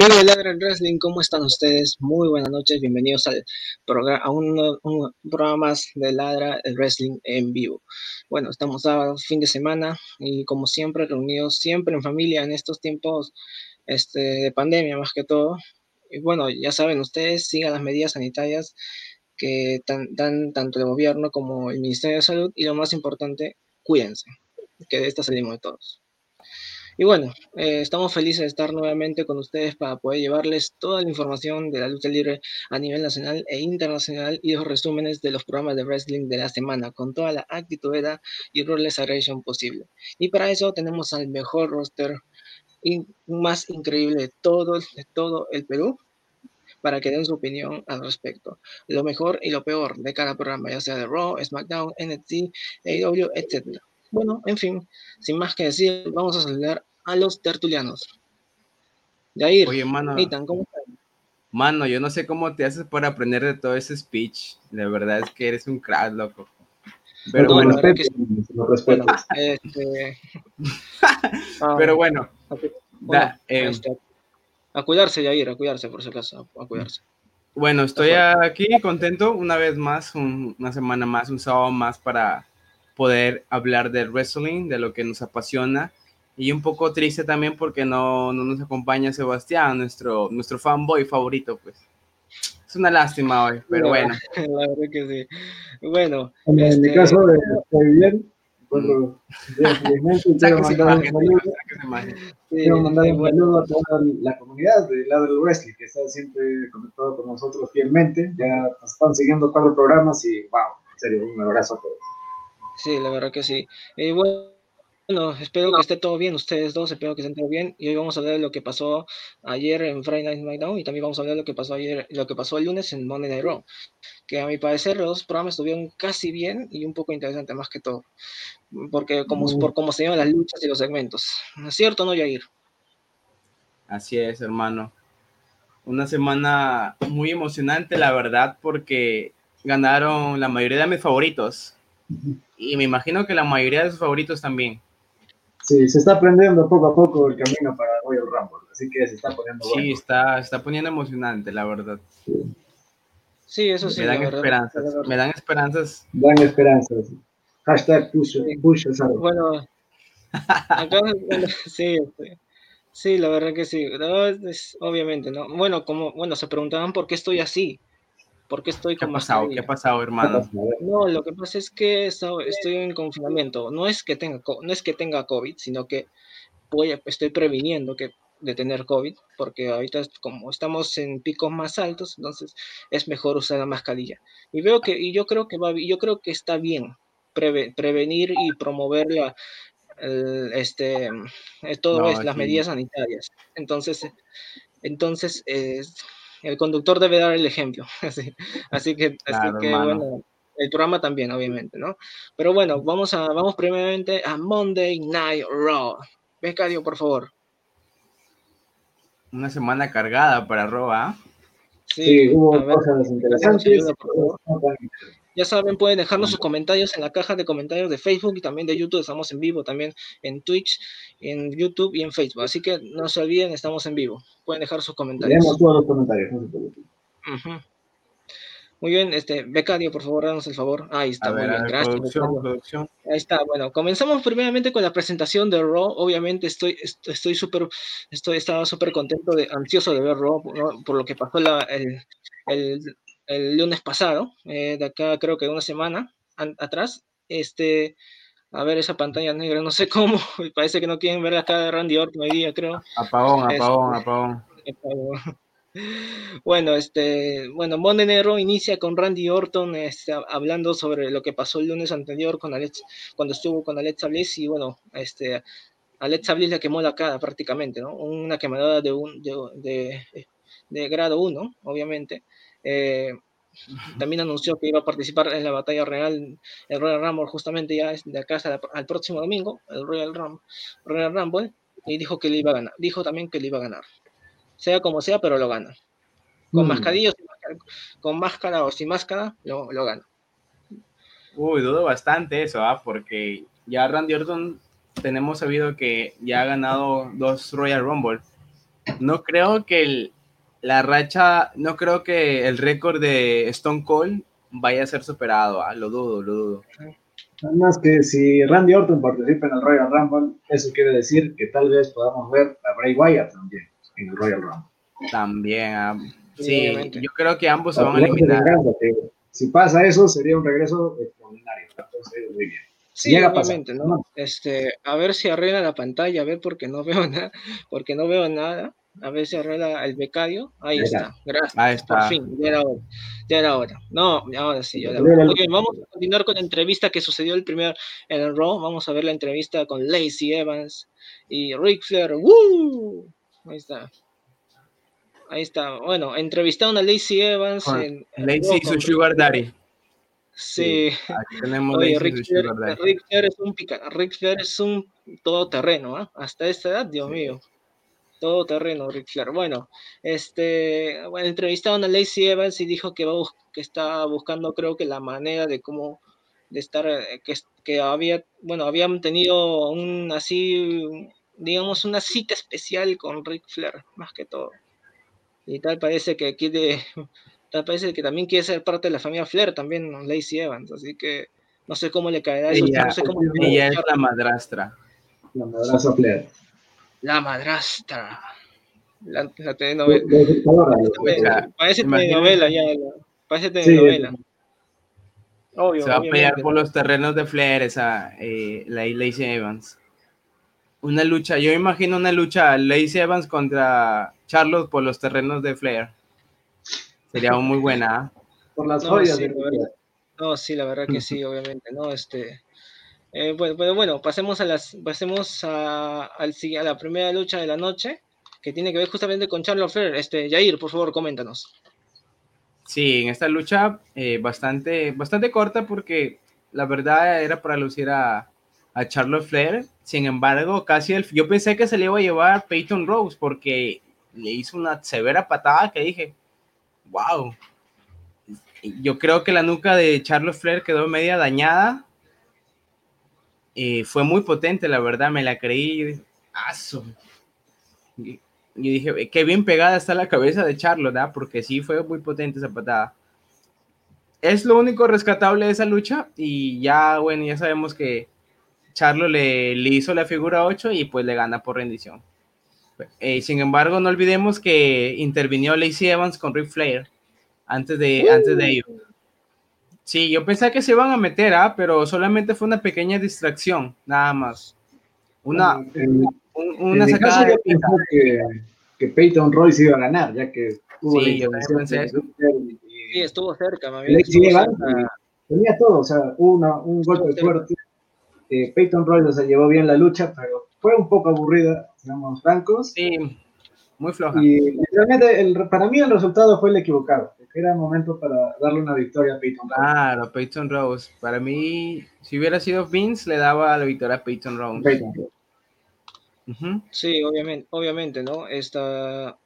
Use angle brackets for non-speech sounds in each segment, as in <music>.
Amigos de Ladra Wrestling, ¿cómo están ustedes? Muy buenas noches, bienvenidos al programa, a un, programa más de Ladra Wrestling en vivo. Bueno, estamos a fin de semana y como siempre reunidos siempre en familia en estos tiempos este, de pandemia más que todo. Y bueno, ya saben ustedes, sigan las medidas sanitarias que dan tanto el gobierno como el Ministerio de Salud y lo más importante, cuídense, que de esta salimos de todos. Y bueno, eh, estamos felices de estar nuevamente con ustedes para poder llevarles toda la información de la lucha libre a nivel nacional e internacional y los resúmenes de los programas de wrestling de la semana con toda la actitud y roles aggression posible. Y para eso tenemos al mejor roster más increíble de todo, de todo el Perú para que den su opinión al respecto. Lo mejor y lo peor de cada programa, ya sea de Raw, SmackDown, NXT, AEW, etc. Bueno, en fin, sin más que decir, vamos a saludar a los tertulianos. Jair, Oye, mano, ¿cómo estás? Mano, yo no sé cómo te haces para aprender de todo ese speech. De verdad es que eres un crack, loco. Pero bueno, respeto. Este, <laughs> Pero bueno, em, este, a cuidarse, Jair, a cuidarse por si acaso, a cuidarse. Bueno, estoy aquí contento una vez más, una semana más, un sábado más para poder hablar del wrestling, de lo que nos apasiona y un poco triste también porque no, no nos acompaña Sebastián, nuestro, nuestro fanboy favorito, pues. Es una lástima hoy, pero bueno. <laughs> La verdad que sí. Bueno. En este... mi caso, estoy bien. Bueno, quiero <laughs> mandar un saludo a toda la comunidad de Lado del Wrestling que está siempre conectado con nosotros fielmente. Ya están siguiendo cuatro programas y wow, en serio, un abrazo a todos. Sí, la verdad que sí. Y bueno, bueno, espero que esté todo bien, ustedes dos, espero que estén todo bien. Y hoy vamos a hablar de lo que pasó ayer en Friday Night SmackDown y también vamos a hablar de lo que pasó ayer, lo que pasó el lunes en Monday Night Raw. Que a mi parecer los dos programas estuvieron casi bien y un poco interesante más que todo. Porque como, por cómo se llaman las luchas y los segmentos. ¿No es cierto no, Jair? Así es, hermano. Una semana muy emocionante, la verdad, porque ganaron la mayoría de mis favoritos. Y me imagino que la mayoría de sus favoritos también. Sí, se está aprendiendo poco a poco el camino para Royal Rumble, así que se está poniendo Sí, está, está poniendo emocionante, la verdad. Sí, eso sí. Me dan esperanzas, me dan esperanzas. Dan esperanzas. Hashtag push, push Bueno, acá, <laughs> sí, sí, la verdad que sí. obviamente, ¿no? Bueno, como, bueno, se preguntaban por qué estoy así. ¿Por qué estoy con ¿Qué ha pasado? ¿Qué ha pasado, hermano? No, lo que pasa es que estoy en confinamiento. No es que tenga, no es que tenga COVID, sino que voy estoy previniendo que de tener COVID, porque ahorita como estamos en picos más altos, entonces es mejor usar la mascarilla. Y veo que, y yo creo que va, yo creo que está bien prevenir y promover la, este, eh, todo es, las medidas sanitarias. Entonces, entonces el conductor debe dar el ejemplo. <laughs> así, así que, así que bueno, el programa también, obviamente, ¿no? Pero bueno, vamos a, vamos primeramente a Monday Night Raw. Becario, por favor. Una semana cargada para Raw, ¿ah? Sí, hubo cosas interesantes. Ya saben, pueden dejarnos sus comentarios en la caja de comentarios de Facebook y también de YouTube. Estamos en vivo también en Twitch, en YouTube y en Facebook. Así que no se olviden, estamos en vivo. Pueden dejar sus comentarios. Leemos todos los comentarios, Muy bien, este, Becario, por favor, danos el favor. Ahí está, muy bien, gracias. Producción, Ahí está, bueno, comenzamos primeramente con la presentación de Raw. Obviamente estoy estoy súper, estoy, estaba súper contento, de, ansioso de ver Raw por, lo que pasó la, el, el, el lunes pasado, eh, de acá creo que una semana atrás, este, a ver esa pantalla negra, no sé <laughs> cómo, parece que no quieren ver la cara de Randy Orton hoy día, creo. Apagón, <laughs> apagón, apagón. <laughs> Bueno, este, bueno, Monday Negro inicia con Randy Orton este, hablando sobre lo que pasó el lunes anterior con Alex, cuando estuvo con Alexa Bliss y bueno, este, Alexa Bliss le quemó la cara prácticamente, ¿no? Una quemadura de, un, de, de, de grado 1, obviamente. Eh, también anunció que iba a participar en la batalla real, el Royal Rumble, justamente ya de acá hasta el próximo domingo, el Royal Rumble, Royal Rumble, y dijo que le iba a ganar. Dijo también que le iba a ganar. Sea como sea, pero lo gana. Con mm. mascarillos, con máscara o sin máscara, lo, lo gana. Uy, dudo bastante eso, ¿ah? porque ya Randy Orton tenemos sabido que ya ha ganado dos Royal Rumble no creo que el, la racha, no creo que el récord de Stone Cold vaya a ser superado, ¿ah? lo dudo, lo dudo. Además que si Randy Orton participa en el Royal Rumble, eso quiere decir que tal vez podamos ver a Bray Wyatt también en el Royal Rumble. También, ah, sí, yo creo que ambos se van a eliminar. Si pasa eso, sería un regreso extraordinario. Entonces, muy bien. Sí, obviamente, ¿no? Este, a ver si arregla la pantalla, a ver porque no veo <laughs> nada, porque no veo nada. A ver si arregla el becario. Ahí está, gracias. Ahí está. Por fin, ya era hora. Ya era hora. No, ahora sí, ya era hora. Muy bien, vamos a continuar con la entrevista que sucedió el primer en el Raw. Vamos a ver la entrevista con Lacey Evans y Ric Flair. ¡Woo! Ahí está. Ahí está. Bueno, entrevistaron a Lacey Evans. en, Lacey y su Sugar Daddy. Sí. tenemos Oye, Rick, Flair, Rick, Flair, es un pica, Rick Flair es un todoterreno, ¿eh? Hasta esta edad, Dios mío. Todoterreno, Rick Flair. Bueno, este, bueno, entrevistaron a Lacey Evans y dijo que, que está buscando, creo que la manera de cómo, de estar, eh, que, que había, bueno, habían tenido un así, digamos, una cita especial con Rick Flair, más que todo. Y tal parece que quiere <laughs> parece que también quiere ser parte de la familia Flair, también Lacey Evans, así que no sé cómo le caerá eso. Ella, no sé cómo ella es la madrastra. La madrastra Flair. La madrastra. La, la telenovela. Parece telenovela ya. Parece telenovela. Obvio, Se va a pelear por los terrenos de Flair esa eh, la Lacey Evans. Una lucha, yo imagino una lucha Lacey Evans contra Charlotte por los terrenos de Flair. Sería muy buena. Por las joyas. no, sí, la verdad que sí, obviamente, ¿no? Este, eh, bueno, bueno, pasemos a las, pasemos a, a la primera lucha de la noche, que tiene que ver justamente con Charlotte Flair. Este, Jair, por favor, coméntanos. Sí, en esta lucha eh, bastante, bastante corta porque la verdad era para lucir a, a Charlotte Flair. Sin embargo, casi el, yo pensé que se le iba a llevar Peyton Rose porque le hizo una severa patada que dije, wow. Yo creo que la nuca de Charles Flair quedó media dañada. Y fue muy potente, la verdad, me la creí. Aso. Y, dije, qué bien pegada está la cabeza de Charlo, ¿verdad? Porque sí fue muy potente esa patada. Es lo único rescatable de esa lucha. Y ya, bueno, ya sabemos que Charlo le, le hizo la figura 8 y pues le gana por rendición. Eh, sin embargo, no olvidemos que intervinió Lacey Evans con Ric Flair antes de, antes de ello. Sí, yo pensé que se iban a meter, ¿ah? pero solamente fue una pequeña distracción, nada más. Una, una sacada de que, que Peyton Royce iba a ganar, ya que sí, yo pensé eso. Sí, estuvo cerca, tenía todo, o sea, un golpe fuerte. Eh, Peyton Royce se llevó bien la lucha, pero fue un poco aburrida, seamos francos. Sí, muy floja. Y realmente el, para mí el resultado fue el equivocado. Era momento para darle una victoria a Peyton Rose. Claro, Peyton Rose. Para mí, si hubiera sido Vince, le daba la victoria a Peyton Rose. Sí, obviamente, obviamente, ¿no? Esta,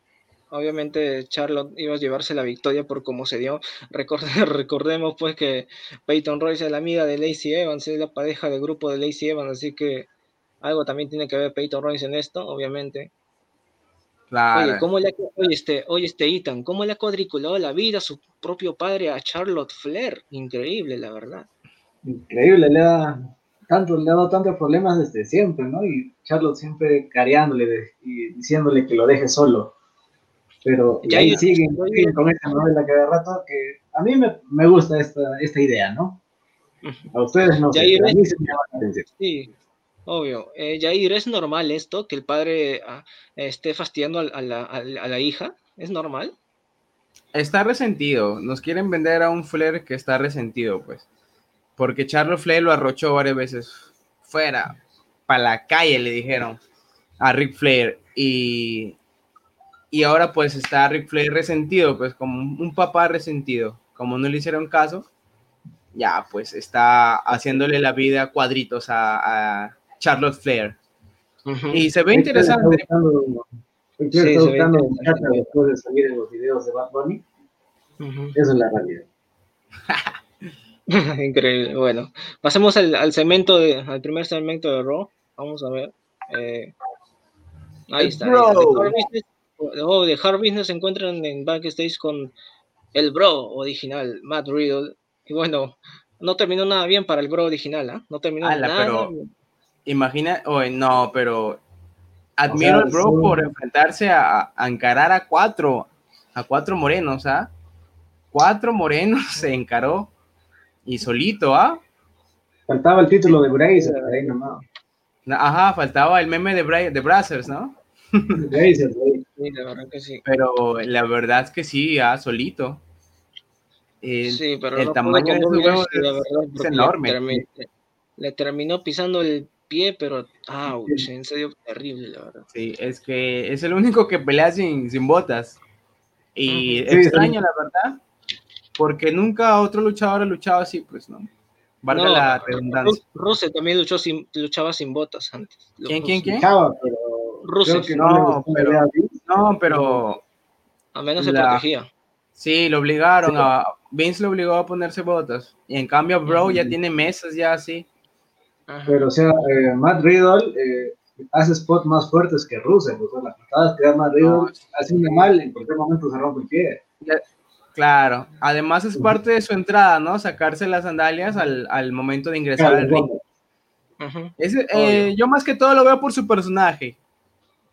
obviamente Charlotte iba a llevarse la victoria por cómo se dio. <laughs> recordemos pues que Peyton Royce es la amiga de Lacey Evans, es la pareja del grupo de Lacey Evans, así que algo también tiene que ver Peyton Royce en esto, obviamente. Oye, ¿cómo le, oye, este, oye, este Ethan, ¿cómo le ha cuadriculado la vida a su propio padre a Charlotte Flair? Increíble, la verdad. Increíble, le ha, tanto, le ha dado tantos problemas desde siempre, ¿no? Y Charlotte siempre careándole y diciéndole que lo deje solo. Pero y ahí siguen, con esta novela cada rato que a mí me, me gusta esta, esta idea, ¿no? A ustedes no sé, a mí se me llama la atención. Sí, Obvio. Eh, Jair, ¿es normal esto? Que el padre ah, esté fastidiando a, la, hija. ¿Es normal? Está resentido. Nos quieren vender a un Flair que está resentido, pues. Porque Charles Flair lo arrochó varias veces. Fuera, para la calle, le dijeron a Rick Flair. Y, y ahora pues está Rick Flair resentido, pues como un papá resentido. Como no le hicieron caso, ya pues está haciéndole la vida cuadritos a Charlotte Flair. Y se ve interesante. Sí, se buscando después de salir en los videos de Bad Bunny. Esa es la realidad. <laughs> Increíble. Bueno, pasemos al, al, segmento de, al primer segmento de Raw. Vamos a ver. Eh, ahí está. Oh, de Hard Business se encuentran en backstage con el bro original, Matt Riddle. Y bueno, no terminó nada bien para el bro original, ¿ah? No terminó nada pero, Imagina, oh, no, pero admiro al bro por enfrentarse a, encarar a cuatro, a cuatro morenos, ¿ah? Cuatro morenos se encaró y solito, ¿ah? Faltaba el título de Bracer, ahí nomás. Ajá, faltaba el meme de, Bra de Brazzers, ¿no? <laughs> Pero la verdad es que sí, ah, solito. sí, pero el tamaño de su huevo es, enorme. Le, terminó pisando el pie, pero ouch, en serio terrible, la verdad. Sí, es que es el único que pelea sin, sin botas. Y extraño, la verdad, porque nunca otro luchador ha luchado así, pues no. Valga la redundancia. Ruse también luchó sin, luchaba sin botas antes. ¿Quién, quién, quién? Rusev. No, pero, no, pero. A menos se protegía. Sí, lo obligaron a. Vince lo obligó a ponerse botas. Y en cambio, Bro ya tiene meses ya así. Pero, o sea, eh, Matt Riddle eh, hace spots más fuertes que Rusev. O sea, las patadas que da Matt Riddle hacen de mal, en cualquier momento se rompe el pie. Claro, además es parte de su entrada, ¿no? Sacarse las sandalias al, al momento de ingresar al ring. Eh, yo más que todo lo veo por su personaje.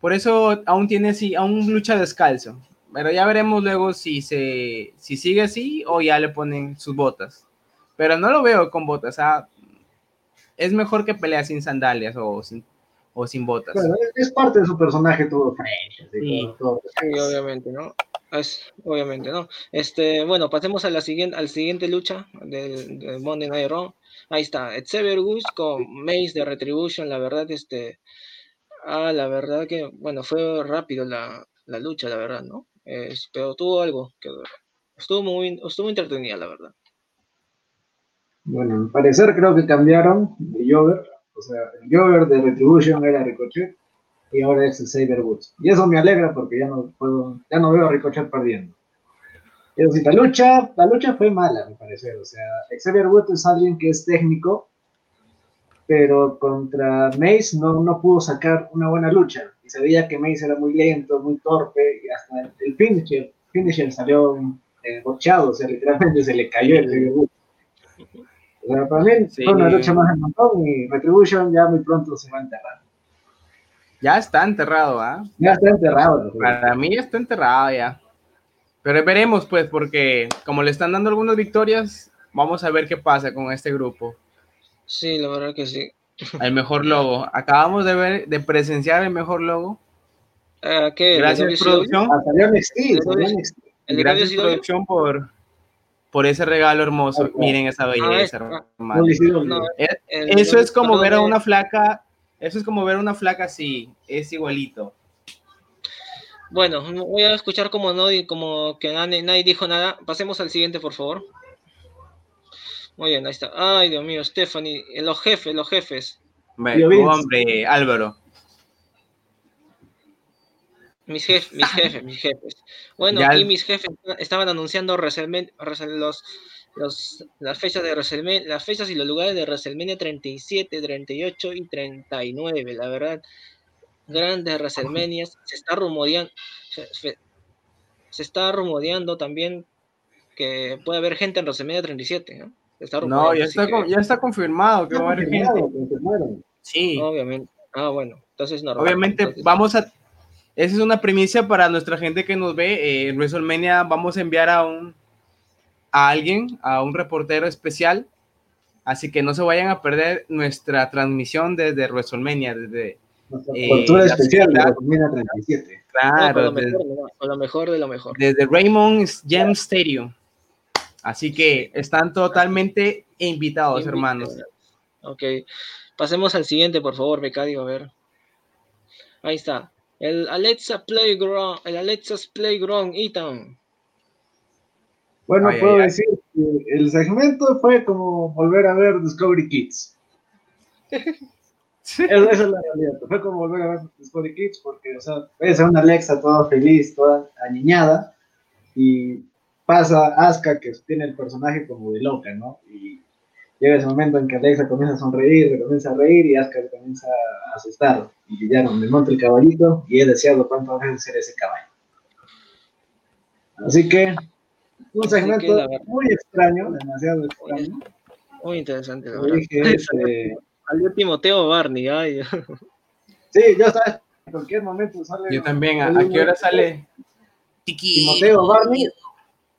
Por eso aún tiene así, aún lucha descalzo. Pero ya veremos luego si se si sigue así o ya le ponen sus botas. Pero no lo veo con botas. Es mejor que pelea sin sandalias o sin, o sin botas. es parte de su personaje todo Sí, obviamente, ¿no? Es, obviamente, ¿no? Este, bueno, pasemos a la siguiente, al siguiente lucha del, Monday Night Raw. Ahí está, Xavier Gus con Mace de Retribution, la verdad, este, Ah, la verdad que, bueno, fue rápido la, la lucha, la verdad, ¿no? pero tuvo algo que estuvo muy, estuvo entretenida, la verdad. Bueno, al parecer creo que cambiaron de Jover, o sea, el Jover de Retribution era Ricochet y ahora es el Saber Woods. Y eso me alegra porque ya no puedo, ya no veo a Ricochet perdiendo. Pero si la lucha, la lucha fue mala, me parece. O sea, Xavier Woods es alguien que es técnico, pero contra Mace no, no pudo sacar una buena lucha. Y se veía que Mace era muy lento, muy torpe, y hasta el, finisher, finisher, salió eh, bochado, o sea, literalmente se le cayó el. O sea, para mí fue una lucha más en montón y Retribution ya muy pronto se va a enterrar. Ya está enterrado, ¿ah? Ya está enterrado. Para mí está enterrado ya. Pero veremos, pues, porque como le están dando algunas victorias, vamos a ver qué pasa con este grupo. Sí, la verdad que sí. <laughs> El mejor logo. Acabamos de ver, de presenciar el mejor logo. Uh, ¿qué? Gracias, producción. Ah, Gracias, producción, por, por ese regalo hermoso. Miren esa belleza, ah, eh, eso es como ver a una flaca. Eso es como ver a una flaca así. Es igualito. Bueno, voy a escuchar como no, como que nadie, nadie dijo nada. Pasemos al siguiente, por favor. Muy bien, ahí está. Ay, Dios mío, Stephanie, los jefes, los jefes. hombre, Álvaro. Mis jefes, mis <laughs> jefes, mis jefes. Bueno, aquí mis jefes estaban anunciando los, los, las fechas de las fechas y los lugares de WrestleMania 37, 38 y 39, la verdad. Grandes WrestleMania. Se está rumoreando, se, está rumoreando también que puede haber gente en WrestleMania 37, ¿no? no, ya está, ya está confirmado que va a haber gente. Sí. Obviamente. Ah, bueno, entonces normal. Obviamente vamos a... Esa es una primicia para nuestra gente que nos ve. Eh, en WrestleMania vamos a enviar a un a alguien, a un reportero especial. Así que no se vayan a perder nuestra transmisión desde WrestleMania, desde eh, especial de WrestleMania 37. Claro, lo, mejor, lo mejor de lo mejor. Desde Raymond James Stadium. Así que están totalmente invitados, hermanos. Ok, pasemos al siguiente, por favor, becario, a ver. Ahí está. El Alexa Playground, el Alexa's Playground Ethan. Bueno, puedo decir que el segmento fue como volver a ver Discovery Kids. <laughs> Esa es la realidad. Fue como volver a ver Discovery Kids porque, o sea, ves a una Alexa toda feliz, toda aniñada y pasa Asuka, que tiene el personaje como de loca, ¿no? Y llega ese momento en que Alexa comienza a sonreír, comienza a reír y Asuka comienza a asustar. Y ya no, me monta el caballito y he deseado cuántas veces ser ese caballo. Así que un segmento muy extraño, demasiado extraño. Muy, interesante, la verdad. Este, Salió Timoteo Barney, ay. Sí, ya está. En cualquier momento sale. Yo también. ¿A, qué hora sale? Timoteo Barney.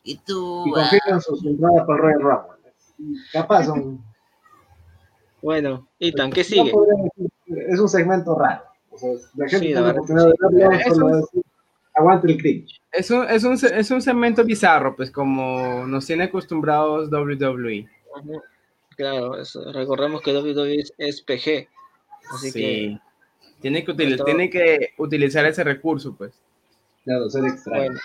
Y tú. Y confirman sus entradas para Royal Rumble. Capaz <laughs> son. Bueno, Ethan, ¿qué sigue? es un segmento raro. O sea, la gente tiene la oportunidad de verlo, solo decir, aguante el cringe. Es un, es, un, es un segmento bizarro, pues como nos tiene acostumbrados WWE. Claro, recordemos que WWE es PG. Así que tiene que, tiene que utilizar ese recurso, pues. Claro, ser extraño.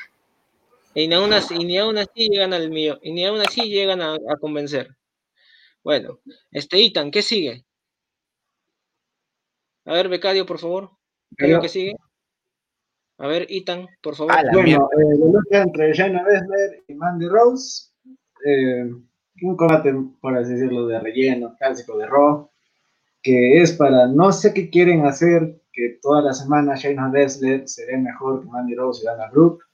Y, ni aún así, ni aún así llegan al mío, y ni aún así llegan a, convencer. Bueno, este Itan, ¿qué sigue? A ver, Becadio, por favor. ¿Qué sigue? A ver, Itan, por favor. bueno, eh, la lucha entre Shayna Baszler y Mandy Rose. Eh, un combate, por así decirlo, de relleno, clásico de Raw que es para no sé qué quieren hacer, que toda la semana Shayna Baszler se ve mejor que Mandy Rose y Dana Brooke,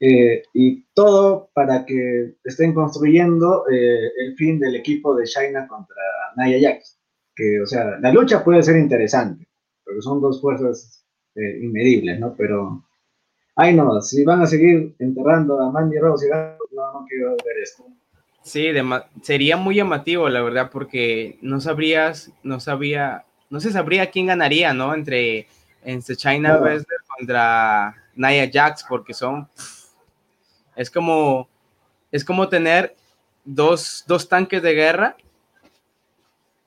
eh, y todo para que estén construyendo eh, el fin del equipo de Shayna contra Nia Jax. Que, o sea, la lucha puede ser interesante, porque son dos fuerzas eh, inmedibles, ¿no? Pero, ay no, si van a seguir enterrando a Mandy Rose no, no quiero ver esto. Sí, sería muy llamativo, la verdad, porque no sabrías, no sabía, no se sabría quién ganaría, ¿no? Entre, entre China contra Nia Jax, porque son, es como, es como tener dos, dos tanques de guerra.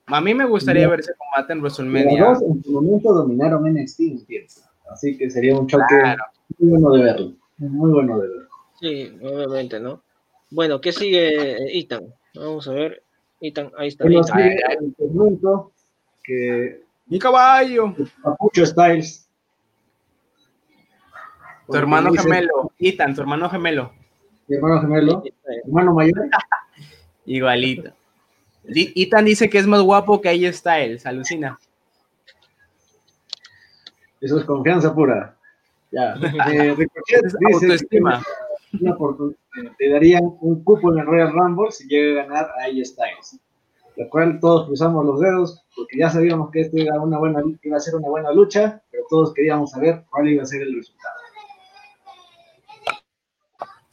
A mí me gustaría ver ese combate en WrestleMania. Los dos en su momento dominaron NXT, así que sería un choque muy bueno de verlo, muy bueno de verlo. Sí, obviamente, ¿no? Bueno, ¿qué sigue Ethan? Vamos a ver. Ethan, ahí está. Bueno, sigue el segmento que... ¡Mi caballo! Papucho Styles. Tu hermano gemelo, Ethan, tu hermano gemelo. Mi hermano gemelo, hermano mayor. <laughs> Igualito. Ethan dice que es más guapo que AJ Styles, alucina. Eso es confianza pura. Ya. Eh, oportunidad te darían un cupo en el Royal Rumble si llega a ganar a AJ Styles. Lo cual todos cruzamos los dedos porque ya sabíamos que esto iba, una buena, iba a ser una buena lucha, pero todos queríamos saber cuál iba a ser el resultado.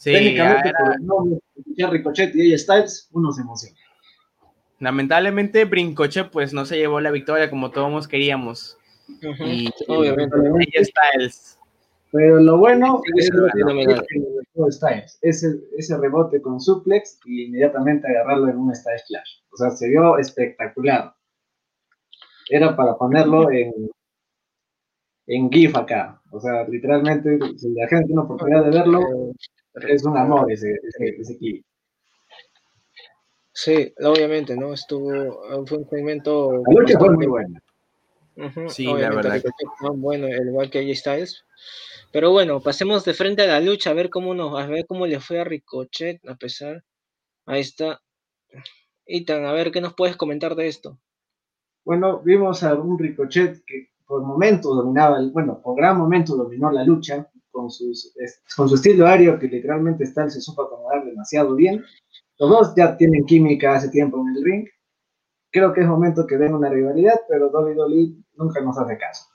Sí, Técnicamente, por el nombre de Ricochet y AJ Styles, uno se emociona. Lamentablemente, Brincoche pues no se llevó la victoria como todos queríamos. Y obviamente AJ Styles pero lo bueno es ese, ese rebote con suplex y inmediatamente agarrarlo en un Style Flash. O sea, se vio espectacular. Era para ponerlo en, en GIF acá. O sea, literalmente, si la gente tiene una oportunidad de verlo, es un amor ese, ese, GIF. Sí, obviamente, ¿no? Estuvo, fue un segmento... La lucha fue muy buena. sí, la verdad. Bueno, el igual que AJ Styles. Pero bueno, pasemos de frente a la lucha, a ver cómo nos, a ver cómo le fue a Ricochet, a pesar. Ahí está. Ethan, a ver qué nos puedes comentar de esto. Bueno, vimos a un Ricochet que por momentos dominaba, el, bueno, por gran momento dominó la lucha con, sus, con su estilo aéreo que literalmente está, se supo acomodar demasiado bien. Los dos ya tienen química hace tiempo en el ring. Creo que es momento que den una rivalidad, pero WWE nunca nos hace caso.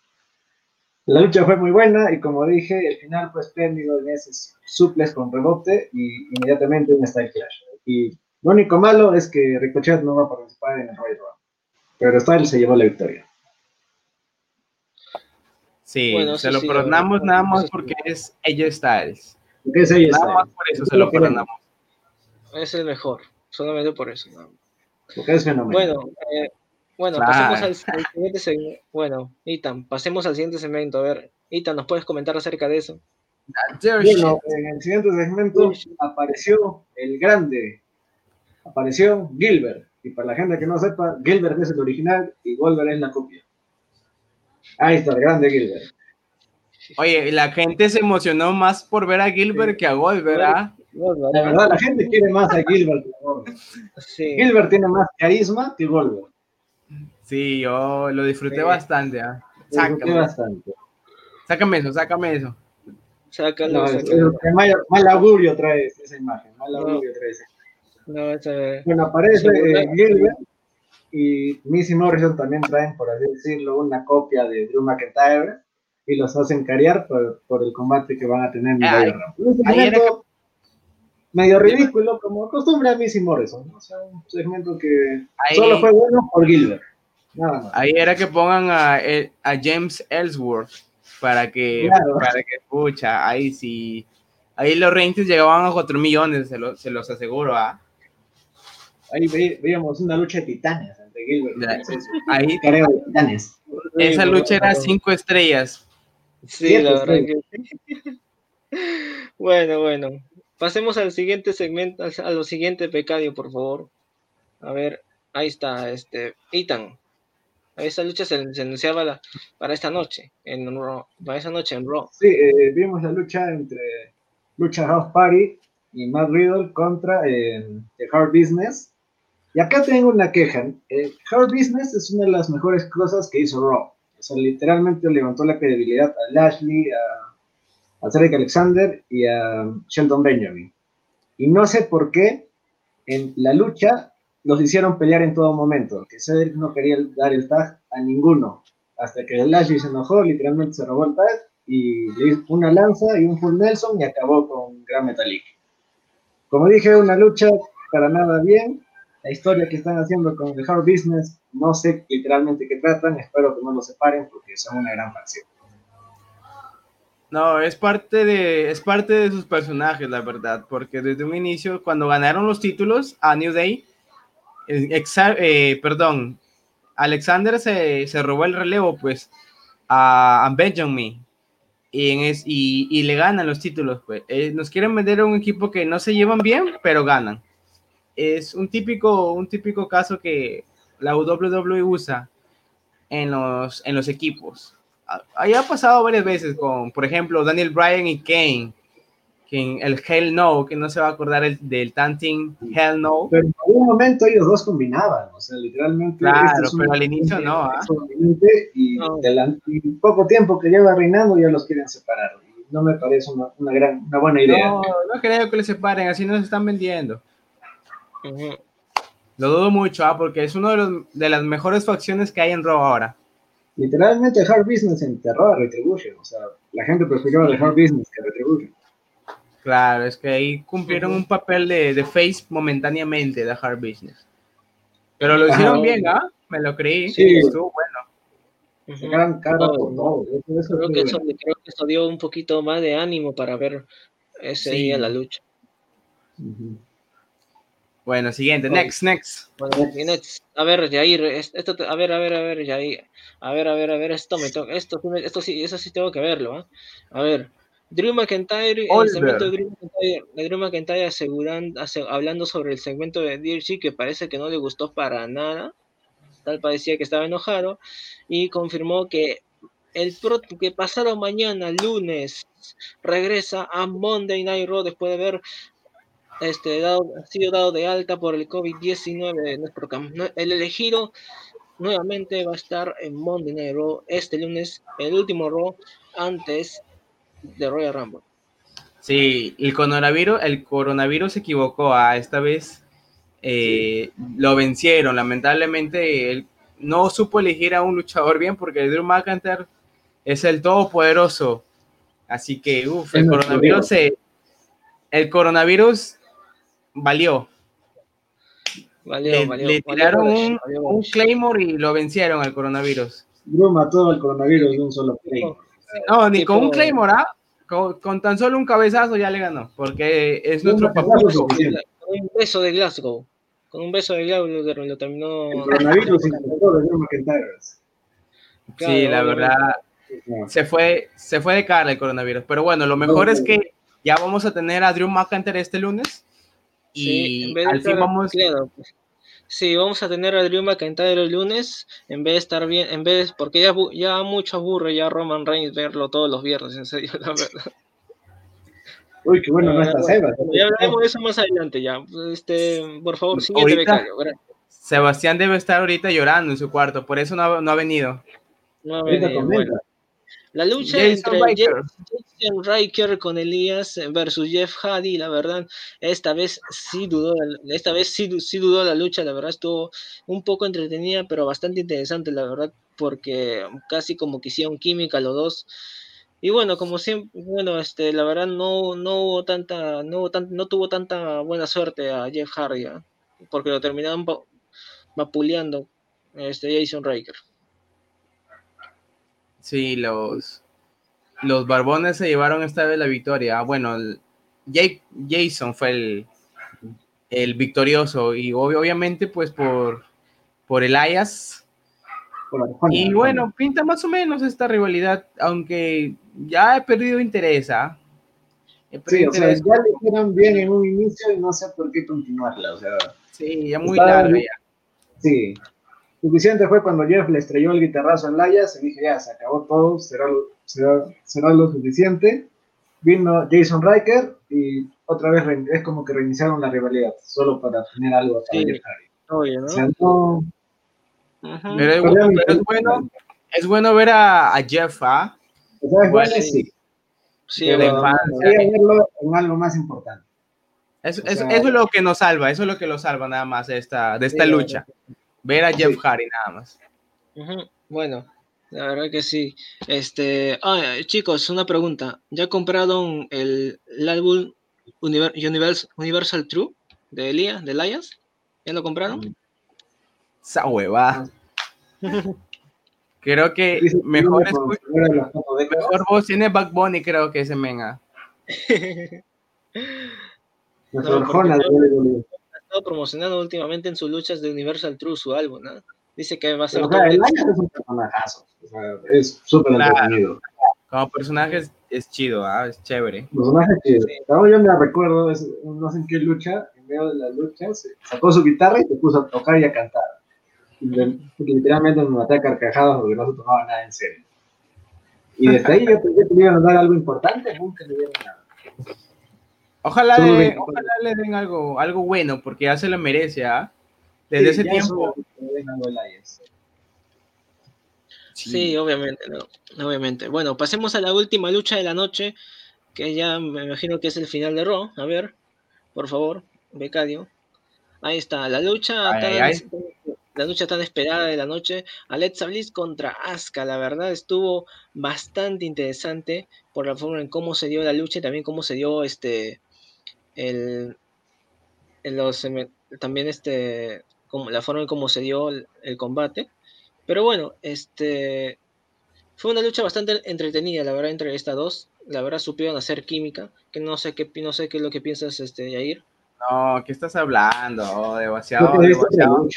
La lucha fue muy buena y como dije, el final fue espléndido en ese suples con rebote y inmediatamente un Style Clash. Y lo único malo es que Ricochet no va a participar en el Royal Rumble, pero Style se llevó la victoria. Sí, se lo perdonamos nada más porque es ella Styles. es ella nada más por eso se lo perdonamos. Es el mejor, solamente por eso. Porque es fenomenal. Bueno, eh, bueno, pasemos al, siguiente segmento. Bueno, Itan, pasemos al siguiente segmento. A ver, Itan, ¿nos puedes comentar acerca de eso? Bueno, en el siguiente segmento apareció el grande, apareció Gilbert. Y para la gente que no sepa, Gilbert es el original y Goldberg es la copia. Ahí está, el grande Gilbert. Oye, la gente se emocionó más por ver a Gilbert que a Goldberg, ¿ah? La verdad, la gente quiere más a Gilbert que a Goldberg. Gilbert tiene más carisma que Goldberg. Sí, yo lo disfruté bastante. ¿ah? Sácame. bastante. Sácame eso, sácame eso. Sácalo. mal, augurio trae esa imagen. Mal augurio trae esa. No, bueno, aparece eh, Gilbert y Missy Morrison también traen, por así decirlo, una copia de Drew McIntyre y los hacen cariar por, por el combate que van a tener en el segmento medio ridículo, como costumbre a Missy Morrison. O sea, un segmento que solo fue bueno por Gilbert. Nada más. Ahí era que pongan a, a James Ellsworth para que, para que escucha. Ahí sí. Ahí los ratings llegaban a 4 millones, se, se los aseguro. ¿ah? Ahí veíamos una lucha de titanes entre Gilbert. Ahí, titanes. Esa lucha era 5 estrellas. Sí, la verdad que <laughs> Bueno, bueno. Pasemos al siguiente segmento, a lo siguiente pecadio, por favor. A ver, ahí está, este, Ethan. Esa lucha se, anunciaba para esta noche, en para esa noche en Raw. Sí, eh, vimos la lucha entre Lucha House Party y Matt Riddle contra eh, The Hard Business. Y acá tengo una queja. Eh, Hard Business es una de las mejores cosas que hizo Raw. O sea, literalmente levantó la credibilidad a Lashley, a, a Cedric Alexander y a Sheldon Benjamin. Y no sé por qué en la lucha los hicieron pelear en todo momento, que Cedric no quería dar el tag a ninguno, hasta que Lashley se enojó, literalmente se robó el tag y le hizo una lanza y un full Nelson y acabó con Gran Metalik. Como dije, una lucha para nada bien, la historia que están haciendo con The Hard Business, no sé literalmente qué tratan, espero que no lo separen porque son una gran facción. No, es parte de es parte de sus personajes, la verdad, porque desde un inicio cuando ganaron los títulos a New Day, eh, eh, perdón, Alexander se, se, robó el relevo pues a, a Benjamin y, y, le ganan los títulos pues. Eh, nos quieren vender un equipo que no se llevan bien, pero ganan es un típico, un típico caso que la WWE usa en los, en los equipos. Ahí ha pasado varias veces con, por ejemplo, Daniel Bryan y Kane, que el Hell No, que no se va a acordar el, del Tanting Hell No. Pero en algún momento ellos dos combinaban, o sea, literalmente. Claro, pero al inicio no. ¿ah? Y, poco tiempo que lleva reinando ya los quieren separar. no me parece una, una, gran, una buena idea. No, no creo que les separen, así no se están vendiendo. Lo dudo mucho, ¿ah? porque es una de, de, las mejores facciones que hay en Raw ahora. Literalmente Hard Business enterró a Retribution. O sea, la gente prefirió a Hard Business que a Retribution. Claro, es que ahí cumplieron un papel de, de, face momentáneamente de Hard Business. Pero lo hicieron bien, ¿ah? Me lo creí. Sí, estuvo bueno. Gran cara por todo. Creo, que eso, creo que eso dio un poquito más de ánimo para ver ese día la lucha. Bueno, siguiente, next, next. next. A ver, Jair, esto, a ver, a ver, a ver, Jair. A ver, a ver, a ver, esto me toca, esto, esto sí, eso sí tengo que verlo, ¿ah? A ver, Drew McIntyre, el segmento de Drew McIntyre, de Drew McIntyre aseguran, hablando sobre el segmento de DRC que parece que no le gustó para nada, tal parecía que estaba enojado, y confirmó que el que pasado mañana, lunes, regresa a Monday Night Raw después de ver este, dado, ha sido dado de alta por el COVID-19 nuestro El elegido nuevamente va a estar en Raw este lunes, el último Raw antes de Royal Rumble. Sí, el coronavirus, el coronavirus se equivocó a ah, esta vez. Eh, lo vencieron. Lamentablemente, él no supo elegir a un luchador bien porque Drew McIntyre es el todopoderoso. Así que, uff, el coronavirus se, el coronavirus valió. Valió, le, tiraron un, Claymore y lo vencieron al coronavirus. Bro mató al coronavirus de un solo Claymore. No, ni con un Claymore, ¿ah? Con, tan solo un cabezazo ya le ganó, porque es nuestro papá. Con un beso de Glasgow. Con un beso de Glasgow lo terminó. El coronavirus intentó de Sí, la verdad. Se fue, se fue de cara el coronavirus. Pero bueno, lo mejor es que ya vamos a tener a Drew McIntyre este lunes y al fin vamos. Pues, sí, vamos a tener a Drew McIntyre el lunes, en vez de estar bien, en vez, porque ya, ya mucho aburre ya Roman Reigns verlo todos los viernes, en serio, la verdad. Uy, qué bueno, no está Seba. Ya hablaremos de eso más adelante ya. Este, por favor, siguiente becario. Sebastián debe estar ahorita llorando en su cuarto, por eso no ha, no ha venido. No ha venido. La lucha entre Jason Riker con Elías versus Jeff Hardy, la verdad, esta vez sí dudó, esta vez sí, sí dudó la lucha, la verdad estuvo un poco entretenida, pero bastante interesante, la verdad, porque casi como que hicieron química los dos. Y bueno, como siempre, bueno, este, la verdad no, no hubo tanta, no, no tuvo tanta buena suerte a Jeff Hardy, ¿ah? porque lo terminaron vapuleando este Jason Riker. Sí, los, los Barbones se llevaron esta vez la victoria. Ah, bueno, Jake, Jason fue el, el victorioso y obviamente pues por, por Elias. y bueno, pinta más o menos esta rivalidad, aunque ya he perdido interés. ¿ah? sí, o sea, ya le hicieron bien en un inicio y no sé por qué continuarla. O sea, sí, ya muy larga ya. Sí, Suficiente fue cuando Jeff le estrelló el guitarrazo en Layas y dije, ya, se acabó todo, será, será, lo suficiente. Vino Jason Riker y otra vez es como que reiniciaron la rivalidad, solo para tener algo para sí. Oye, ¿no? pero, es, bueno, es bueno ver a, Jeff, ¿ah? sí. Sí, verlo en algo más importante. Eso, es lo que nos salva, eso es lo que lo salva nada más de esta, de esta lucha. Ver a Jeff Hardy nada más. Bueno, la verdad que sí. Este, ah, chicos, una pregunta. ¿Ya compraron el, álbum Universal, Universal True de Elia, de Elias? ¿Ya lo compraron? Esa hueva. <laughs> creo que mejor, es, mejor voz tiene Back Bunny, creo que ese menga. <laughs> estado promocionando últimamente en sus luchas de Universal True su álbum, ¿no? Dice que va a ser. O sea, el es un personajazo. O sea, es súper entretenido. Como personaje es, chido, ¿ah? es chévere. Personaje chido. Sí. yo me recuerdo, no sé en qué lucha, en medio de las luchas, sacó su guitarra y se puso a tocar y a cantar. Y literalmente me maté a carcajadas porque no se tomaba nada en serio. Y desde ahí yo pensé que me iban a dar algo importante, nunca le dieron nada. Ojalá, le, ojalá le den algo, algo bueno, porque ya se lo merece, ¿ah? Desde ese tiempo. Sí. obviamente, no, obviamente. Bueno, pasemos a la última lucha de la noche, que ya me imagino que es el final de Raw. A ver, por favor, Becadio. Ahí está, la lucha, tan, la lucha tan esperada de la noche. Alexa Bliss contra Asuka, la verdad estuvo bastante interesante por la forma en cómo se dio la lucha y también cómo se dio este el, los, también este, como, la forma en cómo se dio el, combate. Pero bueno, este fue una lucha bastante entretenida, la verdad, entre estas dos. La verdad supieron hacer química, que no sé qué, no sé qué es lo que piensas, este, Yair. No, ¿qué estás hablando? Demasiado, demasiado,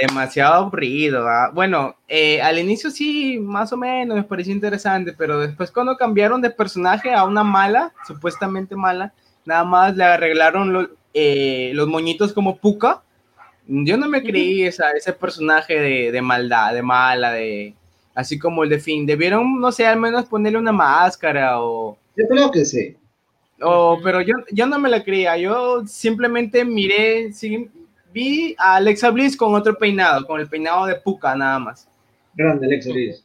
demasiado aburrido. Bueno, eh, al inicio sí, más o menos me pareció interesante, pero después cuando cambiaron de personaje a una mala, supuestamente mala, nada más le arreglaron eh, los moñitos como Puka. Yo no me creí esa, ese personaje de, de, maldad, de mala, de así como el de Finn. Debieron, no sé, al menos ponerle una máscara o... Yo creo que sí. O, pero yo, yo no me la creía, yo simplemente miré, vi a Alexa Bliss con otro peinado, con el peinado de Puka nada más. Grande Alexa Bliss.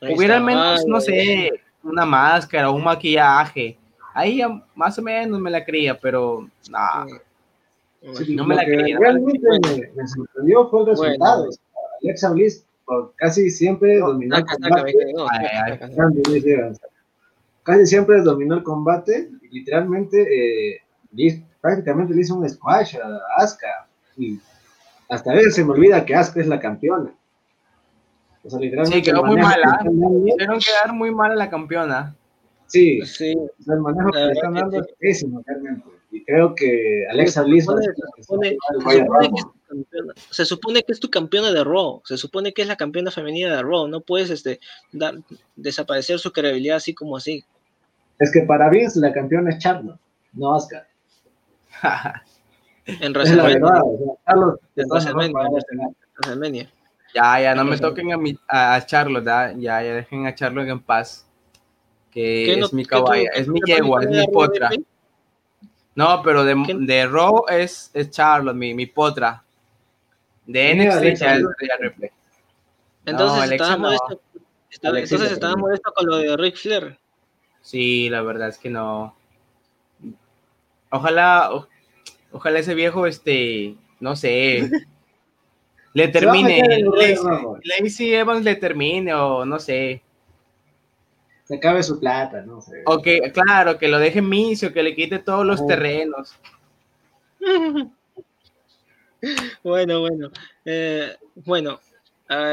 Hubiera al menos, no sé, una máscara, un maquillaje Ahí más o menos me la creía, pero no me la creía. Realmente me, sorprendió fue el resultado. Alexa Bliss casi siempre dominó el combate. Casi siempre dominó el combate y literalmente eh, prácticamente le hizo un squash a Asuka. Y hasta a veces se me olvida que Asuka es la campeona. O sea, literalmente sí, quedó muy mala. Hicieron quedar muy mal a la campeona. Sí, sí. el manejo que le están dando es pésimo realmente. Y creo que Alexa Bliss se supone que es tu campeona de Raw, se supone que es la campeona femenina de Raw, no puedes este, dar, desaparecer su credibilidad así como así. Es que para Vince la campeona es Charlotte, no Asuka. <laughs> en WrestleMania. Ya, ya, no me toquen a, mi, a Charlotte, ya, ya, dejen a Charlotte en paz que es mi caballo, es mi yegua, es mi potra. No, pero de, de Raw es, es Charlotte, mi, mi potra. De NXT ya es Entonces, no, estábamos, entonces estaba molesto con lo de Rick Flair. Sí, la verdad es que no. Ojalá, ojalá ese viejo, este, no sé, <laughs> le termine. Lacey Evans le termine o no sé. Se acabe su plata, no sé. O que, claro, que lo deje misio, que le quite todos los terrenos. <laughs> bueno, bueno. Eh, bueno,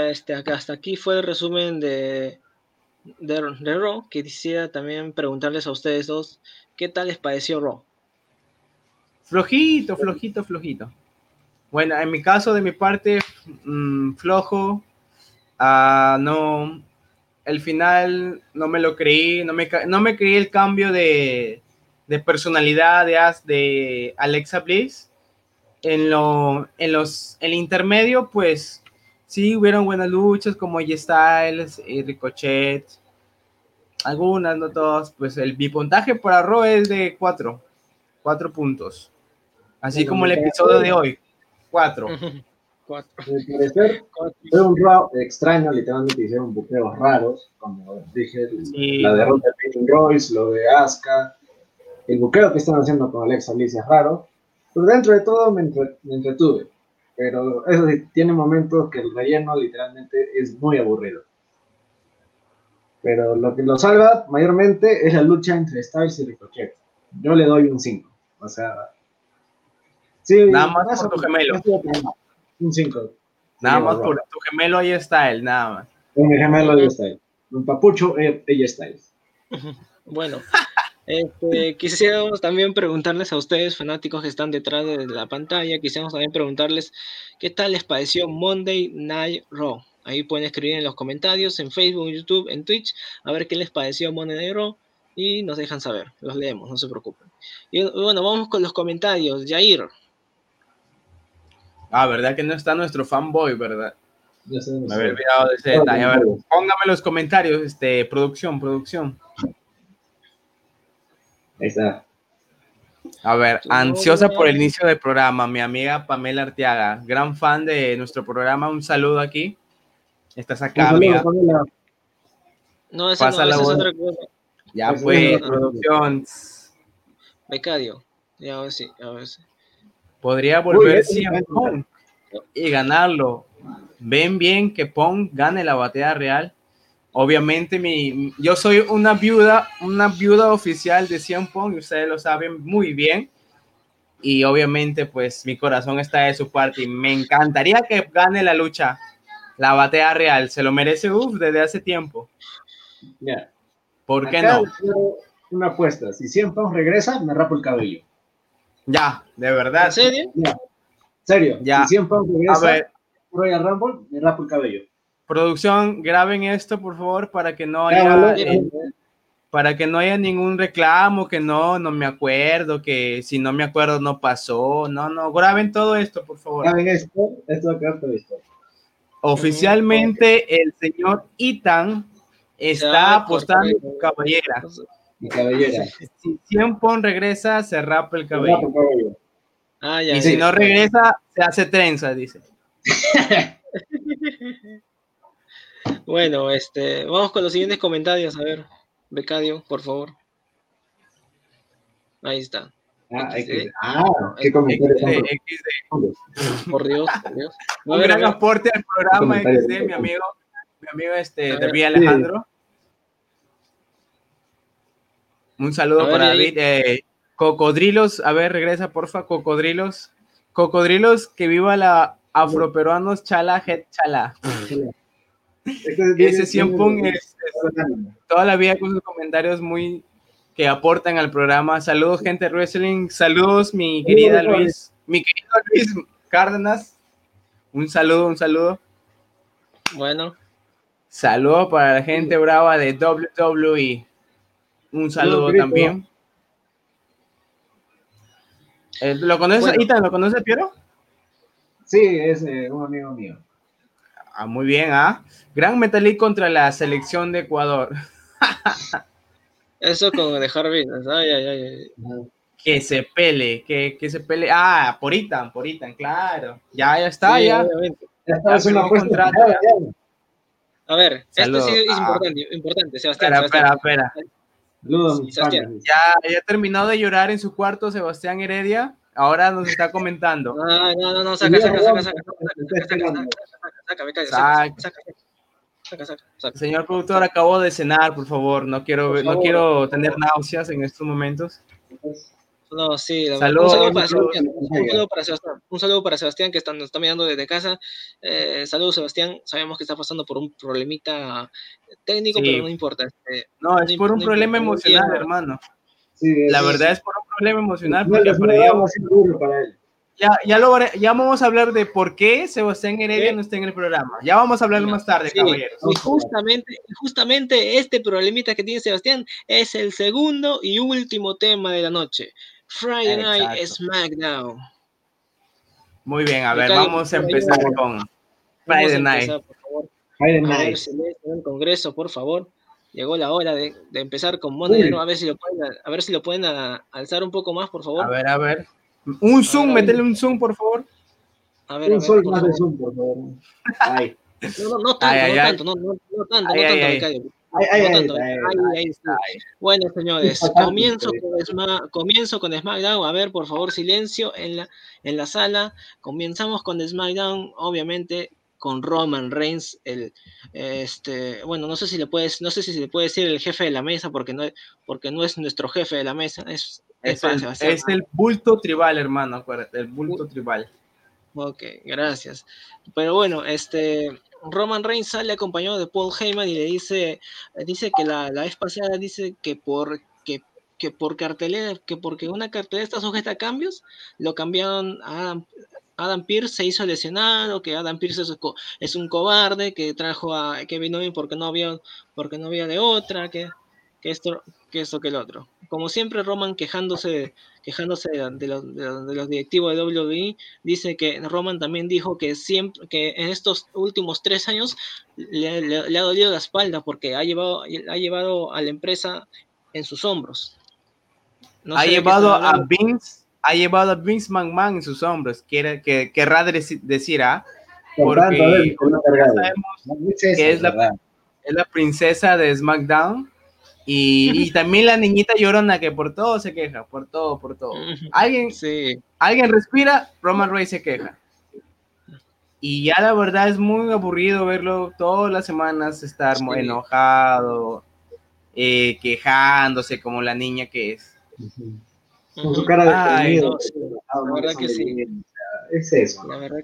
este, acá, hasta aquí fue el resumen de, de, de Raw, que quisiera también preguntarles a ustedes dos, ¿qué tal les pareció Raw? Flojito, flojito, flojito. Bueno, en mi caso, de mi parte, mm, flojo. Uh, no, el final no me lo creí, no me, no me creí el cambio de, de personalidad de, de Alexa Bliss. En, lo, en los, el intermedio, pues sí, hubieron buenas luchas como J-Styles y Ricochet. Algunas, no todas. Pues el bipuntaje para Raw es de cuatro, cuatro puntos. Así como el episodio de hoy. <laughs> Cuatro. Cuatro. fue un Raw extraño, literalmente hicieron buqueos raros, como dije, la derrota de Peyton Royce, lo de Asuka, el buqueo que están haciendo con Alexa Bliss es raro, pero dentro de todo me, entretuve. Pero eso sí, tiene momentos que el relleno literalmente es muy aburrido. Pero lo que lo salva mayormente es la lucha entre Styles y Ricochet. Yo le doy un 5. O sea, nada más por tu gemelo. Un 5. Nada más por tu gemelo ahí está él, nada más. Un gemelo ahí está él. Un papucho, ella está él. <laughs> Bueno, este, quisiéramos también preguntarles a ustedes, fanáticos que están detrás de la pantalla, quisiéramos también preguntarles qué tal les pareció Monday Night Raw. Ahí pueden escribir en los comentarios, en Facebook, en YouTube, en Twitch, a ver qué les pareció Monday Night Raw y nos dejan saber, los leemos, no se preocupen. Y bueno, vamos con los comentarios. Jair, Ah, ¿verdad que no está nuestro fanboy, verdad? Me había olvidado de ese detalle. A ver, póngame los comentarios, este, producción, producción. Ahí está. A ver, ansiosa por el inicio del programa, mi amiga Pamela Arteaga, gran fan de nuestro programa, un saludo aquí. Estás acá, amiga. No, esa, no, es otra cosa. Ya fue, producción. Becadio, ya a ver si, a ver si. Podría volver y ganarlo. Ven bien que Pong gane la batalla real. Obviamente mi, yo soy una viuda, una viuda oficial de Cien Pong y ustedes lo saben muy bien. Y obviamente pues mi corazón está de su parte y me encantaría que gane la lucha, la batalla real. Se lo merece uf, desde hace tiempo. Ya. ¿Por qué no? Una apuesta. Si Cien Pong regresa, me rapo el cabello. Ya, de verdad. ¿En serio? serio. Ya. Si siempre a ver. Royal Rumble, me rapo el cabello. Producción, graben esto, por favor, para que no haya... Eh, para que no haya ningún reclamo, que no, no me acuerdo, que si no me acuerdo no pasó, no, no, graben todo esto, por favor. Graben esto, esto acá está Oficialmente el señor Itan está apostando su caballera. Mi cabellera. Si tiempo regresa, se rapa el cabello. Ah, y si no regresa, se hace trenza, dice. <laughs> bueno, este, vamos con los siguientes comentarios. A ver, Becadio, por favor. Ahí está. Ah, ah qué comentarios. Por Dios, por Dios. Un gran aporte al programa XD, mi amigo, mi amigo este, David Alejandro. Un saludo para David. Eh, cocodrilos, a ver, regresa, porfa, cocodrilos. Cocodrilos, que viva la afroperuanos chala, het chala. Ese siempre es, toda la vida con sus comentarios muy que aportan al programa. Saludos, gente de wrestling. Saludos, mi querida Luis, mi querido Luis Cárdenas. Un saludo, un saludo. Bueno. Saludos para la gente brava de WWE. Un saludo también. Eh, ¿Lo conoces, ¿Lo conoce Piero? Sí, es eh, un amigo mío. Ah, muy bien, ¿ah? Gran Metalik contra la selección de Ecuador. Eso como de Harvey. Ay, ay, ay, <laughs> Que se pele, que, que se pele. Ah, por Itan, por Itan, claro. Ya, ya está, ya. Ya está, es una A ver, esto sí es importante, importante, Sebastián. Espera, espera, espera. Ya, ya, de llorar en su cuarto Sebastián Heredia. Ahora nos está comentando. No, no, no, saca, saca, saca, saca, saca, saca, Señor productor, acabo de cenar, por favor. No quiero, no quiero tener náuseas en estos momentos. No, sí, un, saludo para Sebastián, un, saludo para Sebastián, que nos está mirando desde casa. Eh, saludos, Sebastián. Sabemos que está pasando por un problemita técnico, pero no importa. Este, no, es por un problema emocional, hermano. la verdad es por un problema emocional porque perdió. Para él. Ya, ya, lo, ya vamos a hablar de por qué Sebastián Heredia no está en el programa. Ya vamos a hablar más tarde, caballeros. Y justamente, justamente este problemita que tiene Sebastián es el segundo y último tema de la noche. Friday Night SmackDown. Muy bien, a ver, vamos a empezar con Friday Night. Friday Night. en el Congreso, por favor. Llegó la hora de, de empezar con Monday a ver si lo pueden, a ver si lo pueden alzar un poco más, por favor. A ver, a ver. Un zoom, métele un zoom, por favor. A ver, un sol más de zoom, por favor. <laughs> Ay. No, no, no tanto, ay, no, tanto no, no, no tanto, no tanto, bueno, señores, comienzo con, comienzo con SmackDown. A ver, por favor, silencio en la, en la sala. Comenzamos con SmackDown, obviamente con Roman Reigns, el este, bueno, no sé si le puedes, no sé si se le puede decir el jefe de la mesa porque no, porque no es nuestro jefe de la mesa, es, es, el, es el, bulto tribal, hermano, acuérdate, el bulto tribal. Ok, gracias. Pero bueno, este Roman Reigns sale acompañado de Paul Heyman y le dice, dice que la, la vez pasada dice que por que, que por cartelera, que porque una cartelera está sujeta a cambios, lo cambiaron a Adam, Adam Pierce se hizo lesionado, que Adam Pierce es, un cobarde, que trajo a Kevin Owens porque no había, porque no había de otra, que, que esto, que esto que el otro. Como siempre, Roman quejándose, quejándose de, los, de, los, directivos de WWE, dice que Roman también dijo que siempre, que en estos últimos tres años le, ha dolido la espalda porque ha llevado, ha llevado a la empresa en sus hombros. ha llevado a Vince, ha llevado a Vince McMahon en sus hombros, quiere, que querrá decir, ¿ah? Porque sabemos que es la, es la princesa de SmackDown y, <laughs> también la niñita llorona que por todo se queja, por todo, por todo. Alguien, <laughs> alguien respira, Roman Reigns se queja. Y ya la verdad es muy aburrido verlo todas las semanas estar muy enojado, eh, quejándose como la niña que es. Con su cara de Ay, la verdad que sí. Es eso. La verdad,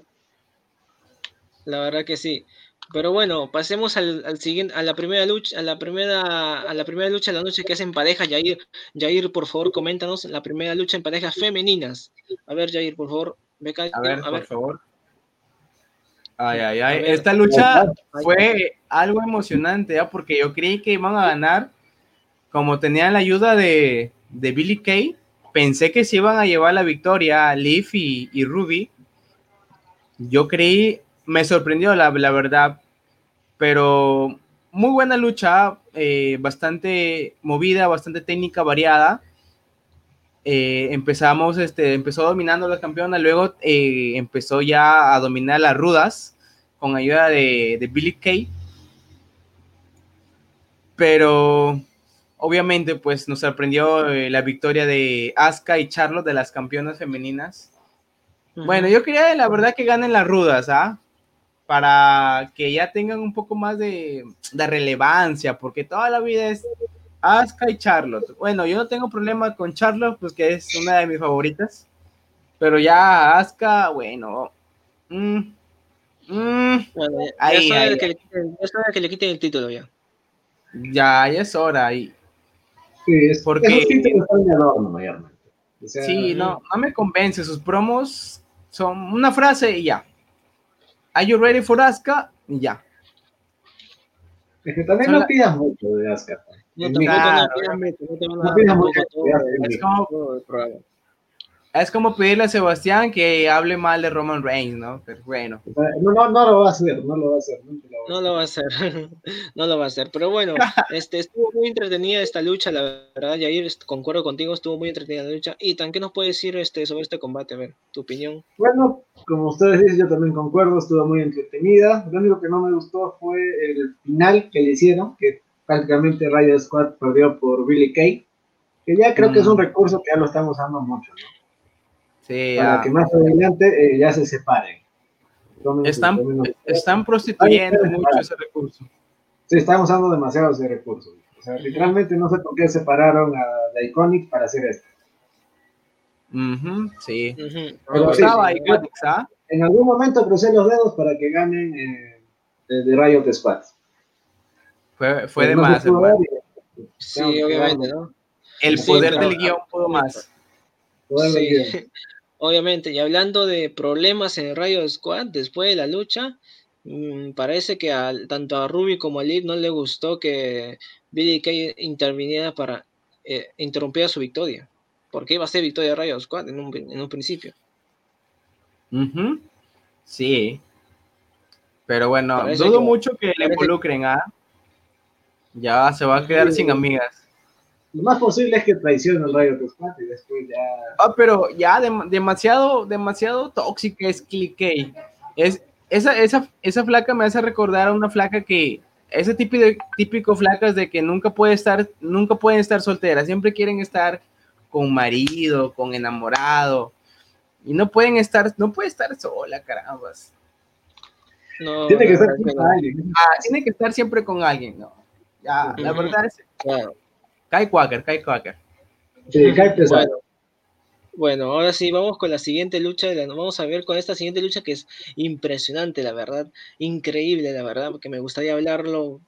la verdad que sí. Pero bueno, pasemos al, siguiente, a la primera lucha, a la primera, a la primera lucha de la noche que es en pareja, Jair. Jair, por favor, coméntanos la primera lucha en parejas femeninas. A ver, Jair, por favor, a ver, por favor. Ay, ay, ay. Esta lucha fue algo emocionante, ¿eh? porque yo creí que iban a ganar, como tenían la ayuda de, de Billy Kay, pensé que se iban a llevar la victoria a Leaf y, y Ruby. Yo creí me sorprendió la, la verdad, pero muy buena lucha, eh, bastante movida, bastante técnica, variada. Eh, empezamos, este, empezó dominando la campeona, luego eh, empezó ya a dominar las rudas con ayuda de, de Billy Kay. Pero obviamente, pues nos sorprendió la victoria de Asuka y Charlotte de las campeonas femeninas. Bueno, yo quería la verdad que ganen las rudas, ¿ah? Para que ya tengan un poco más de, relevancia, porque toda la vida es Asuka y Charlotte. Bueno, yo no tengo problema con Charlotte, pues que es una de mis favoritas, pero ya Asuka, bueno. Mm, mm, ahí, ya, es que le quiten, el título ya. Ya, ya es hora ahí. Sí, es, porque... sí, no, no me convence. Sus promos son una frase y ya. Are you ready for Asuka? Y ya. Es que también no pidas mucho de Asuka. No, tampoco no pidas mucho. No pidas mucho. Es como, Es como pedirle a Sebastián que hable mal de Roman Reigns, ¿no? Pero bueno. No, no, no lo va a hacer, no lo va a hacer. No lo va a hacer, <laughs> no lo va a hacer. Pero bueno, <laughs> este, estuvo muy entretenida esta lucha, la verdad, Yair, concuerdo contigo, estuvo muy entretenida la lucha. Y tan, ¿qué nos puedes decir este, sobre este combate? A ver, tu opinión. Bueno, como ustedes dicen, yo también concuerdo, estuvo muy entretenida. Lo único que no me gustó fue el final que le hicieron, que prácticamente Riot Squad perdió por Billy Kay, que ya creo que es un mm. recurso que ya lo estamos usando mucho, ¿no? Para que más adelante eh, ya se separen. están, están prostituyendo mucho ese recurso. Sí, están usando demasiado ese recurso. O sea, literalmente no sé por qué separaron a The Iconic para hacer esto. sí. ¿ah? En algún momento crucé los dedos para que ganen eh, de, Riot Squad. Fue, fue de más. Sí, obviamente, ¿no? El poder del guion pudo más. Sí. Obviamente, y hablando de problemas en el Rayo Squad, después de la lucha, mm, parece que tanto a Ruby como a Liv no le gustó que Billy Kay interviniera para eh, interrumpir su victoria. Porque iba a ser victoria de Rayo Squad en un, principio. Sí. Pero bueno, dudo mucho que le involucren a. ¿ah? Ya se va a quedar sin amigas. Lo más posible es que traicione el Rayo Squad y después ya. Ah, pero ya demasiado, demasiado tóxica es Clickey. Es, esa, esa, esa flaca me hace recordar a una flaca que. Ese típico, típico flacas de que nunca puede estar, nunca pueden estar solteras, siempre quieren estar con marido, con enamorado, y no pueden estar, no puede estar sola, carambas. No, tiene que estar con alguien. Ah, tiene que estar siempre con alguien, no. Ya, la verdad es. Kai Quaker, Kai Quaker. Sí, Kai bueno, bueno, ahora sí, vamos con la siguiente lucha. vamos a ver con esta siguiente lucha que es impresionante, la verdad. Increíble, la verdad, porque me gustaría hablarlo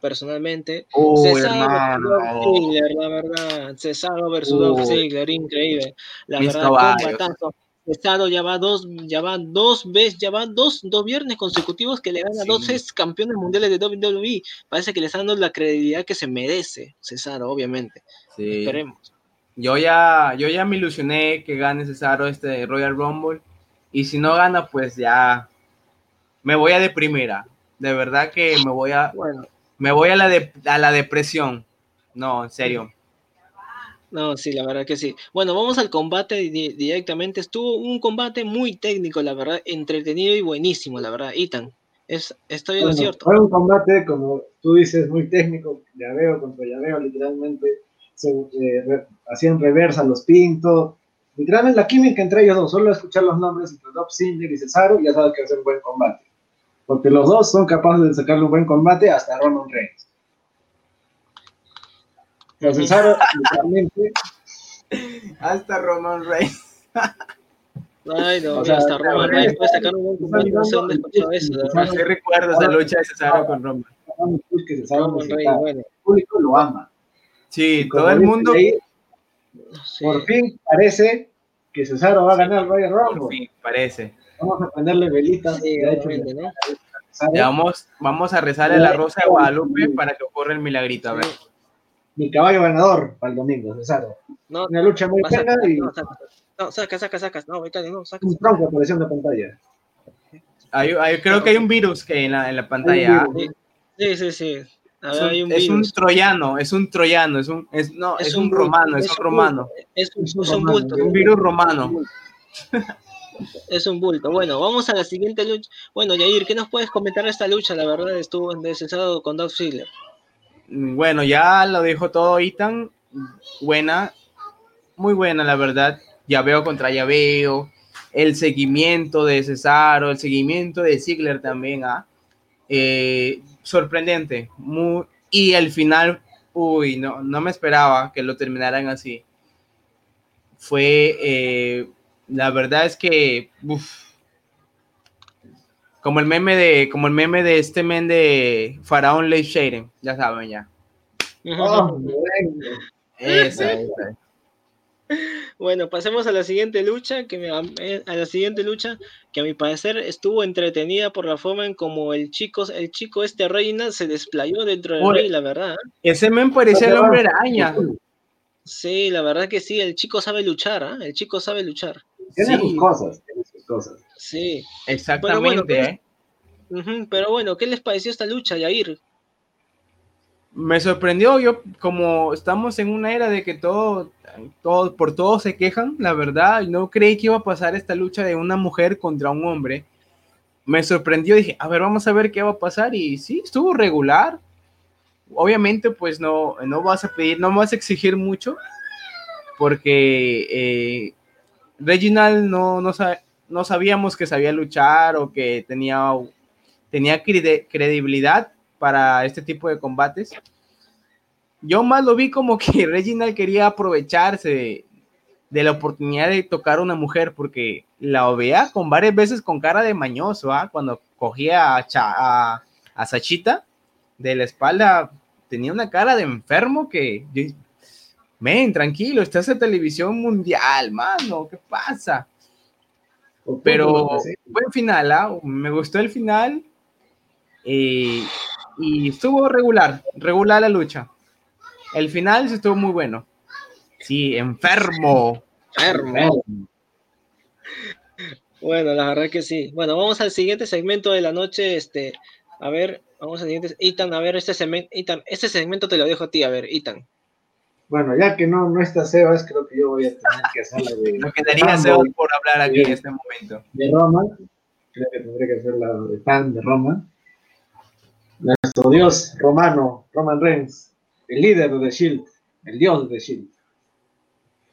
personalmente. Cesaro versus la verdad. Cesaro versus Dolph Ziggler, increíble. La verdad, combatazo. Estado ya va dos, ya van dos veces, ya van dos, dos viernes consecutivos que le gana dos campeones mundiales de WWE. Parece que le están dando la credibilidad que se merece, Cesaro, obviamente. Esperemos. Yo ya, yo ya me ilusioné que gane Cesaro este Royal Rumble. Y si no gana, pues ya me voy a deprimir. Ah. De verdad que me voy a, bueno. me voy a la, de, a la depresión. No, en serio. No, sí, la verdad que sí. Bueno, vamos al combate directamente. Estuvo un combate muy técnico, la verdad, entretenido y buenísimo, la verdad. Ethan, es, estoy lo cierto. Fue un combate, como tú dices, muy técnico, llaveo contra llaveo, literalmente. Se eh, hacían reversa los pintos. Literalmente la química entre ellos dos, solo escuchar los nombres entre Dob Ziggler y Cesaro, ya sabes que va a ser un buen combate. Porque los dos son capaces de sacarle un buen combate hasta Roman Reigns. Cesaro, <laughs> literalmente. Hasta Roman Reigns. Ay, no, o sea, hasta Roman Reigns puede sacar un buen combate. No sé dónde escuchado eso. ¿Qué recuerdas la lucha de Cesaro con Roman? El público lo ama. Sí, todo el mundo. Por fin parece que Cesaro va a ganar el Royal Rumble. Por fin, parece. Vamos a ponerle velitas. Sí, de ¿no? vamos, vamos a rezarle la rosa de Guadalupe para que ocurra el milagrito. A ver mi caballo ganador para el domingo, Cesaro. No, Una lucha muy buena y. No, saca, saca, saca. No, no, saca. Un tronco apareció en la pantalla. Hay, creo que hay un virus que en la, en la pantalla. Sí, sí, sí. Es un, hay un, es un, troyano, es un troyano, es un, es, no, es, un, romano, es, un romano. Es un, es un bulto. Un virus romano. Es un bulto. Bueno, vamos a la siguiente lucha. Bueno, Yair, ¿qué nos puedes comentar de esta lucha? La verdad, estuvo descensado con Doug Ziggler. Bueno, ya lo dijo todo Ethan. Buena, muy buena, la verdad. Ya veo contra ya veo. El seguimiento de Cesaro, el seguimiento de Ziggler también. ¿ah? Eh, sorprendente. Muy, y el final, uy, no, no me esperaba que lo terminaran así. Fue, eh, la verdad es que, como el meme de, como el meme de este men de Faraón Leif Shaden, ya saben ya. Oh, bueno, pasemos a la siguiente lucha, que me, eh, a la siguiente lucha, que a mi parecer estuvo entretenida por la forma en como el chico, el chico este reina se desplayó dentro del rey, la verdad. Ese men parecía el hombre araña. Sí, la verdad que sí, el chico sabe luchar, ¿ah? El chico sabe luchar. Tiene sus cosas, tiene sus cosas. Sí. Exactamente. Pero bueno, ¿eh? pero bueno, ¿qué les pareció esta lucha, Yair? Me sorprendió, yo como estamos en una era de que todo, todo, por todo se quejan, la verdad, no creí que iba a pasar esta lucha de una mujer contra un hombre. Me sorprendió, dije, a ver, vamos a ver qué va a pasar y sí, estuvo regular, obviamente pues no, no vas a pedir, no vas a exigir mucho, porque eh, Reginald no, no, no, sabíamos que sabía luchar o que tenía, tenía credibilidad para este tipo de combates. Yo más lo vi como que <laughs> Reginald quería aprovecharse de, la oportunidad de tocar a una mujer, porque la veía con varias veces con cara de mañoso, ¿ah? cuando cogía a, a, a Sachita de la espalda tenía una cara de enfermo que, men, tranquilo, estás en televisión mundial, mano, ¿qué pasa? Pero buen final, ¿ah? me gustó el final eh, y estuvo regular, regular la lucha. El final estuvo muy bueno. Sí, enfermo. Enfermo. Bueno, la verdad que sí. Bueno, vamos al siguiente segmento de la noche. Este, a ver, vamos al siguiente. Itan, a ver, este segmento, este segmento te lo dejo a ti, a ver, Itan. Bueno, ya que no, no está Sebas, creo que yo voy a tener que hacerla de. Lo que tenía Sebas por hablar aquí en este momento. De Roma, creo que tendré que hacer la de fan de Roma. Nuestro dios romano, Roman Reigns, el líder de The Shield, el dios de The Shield.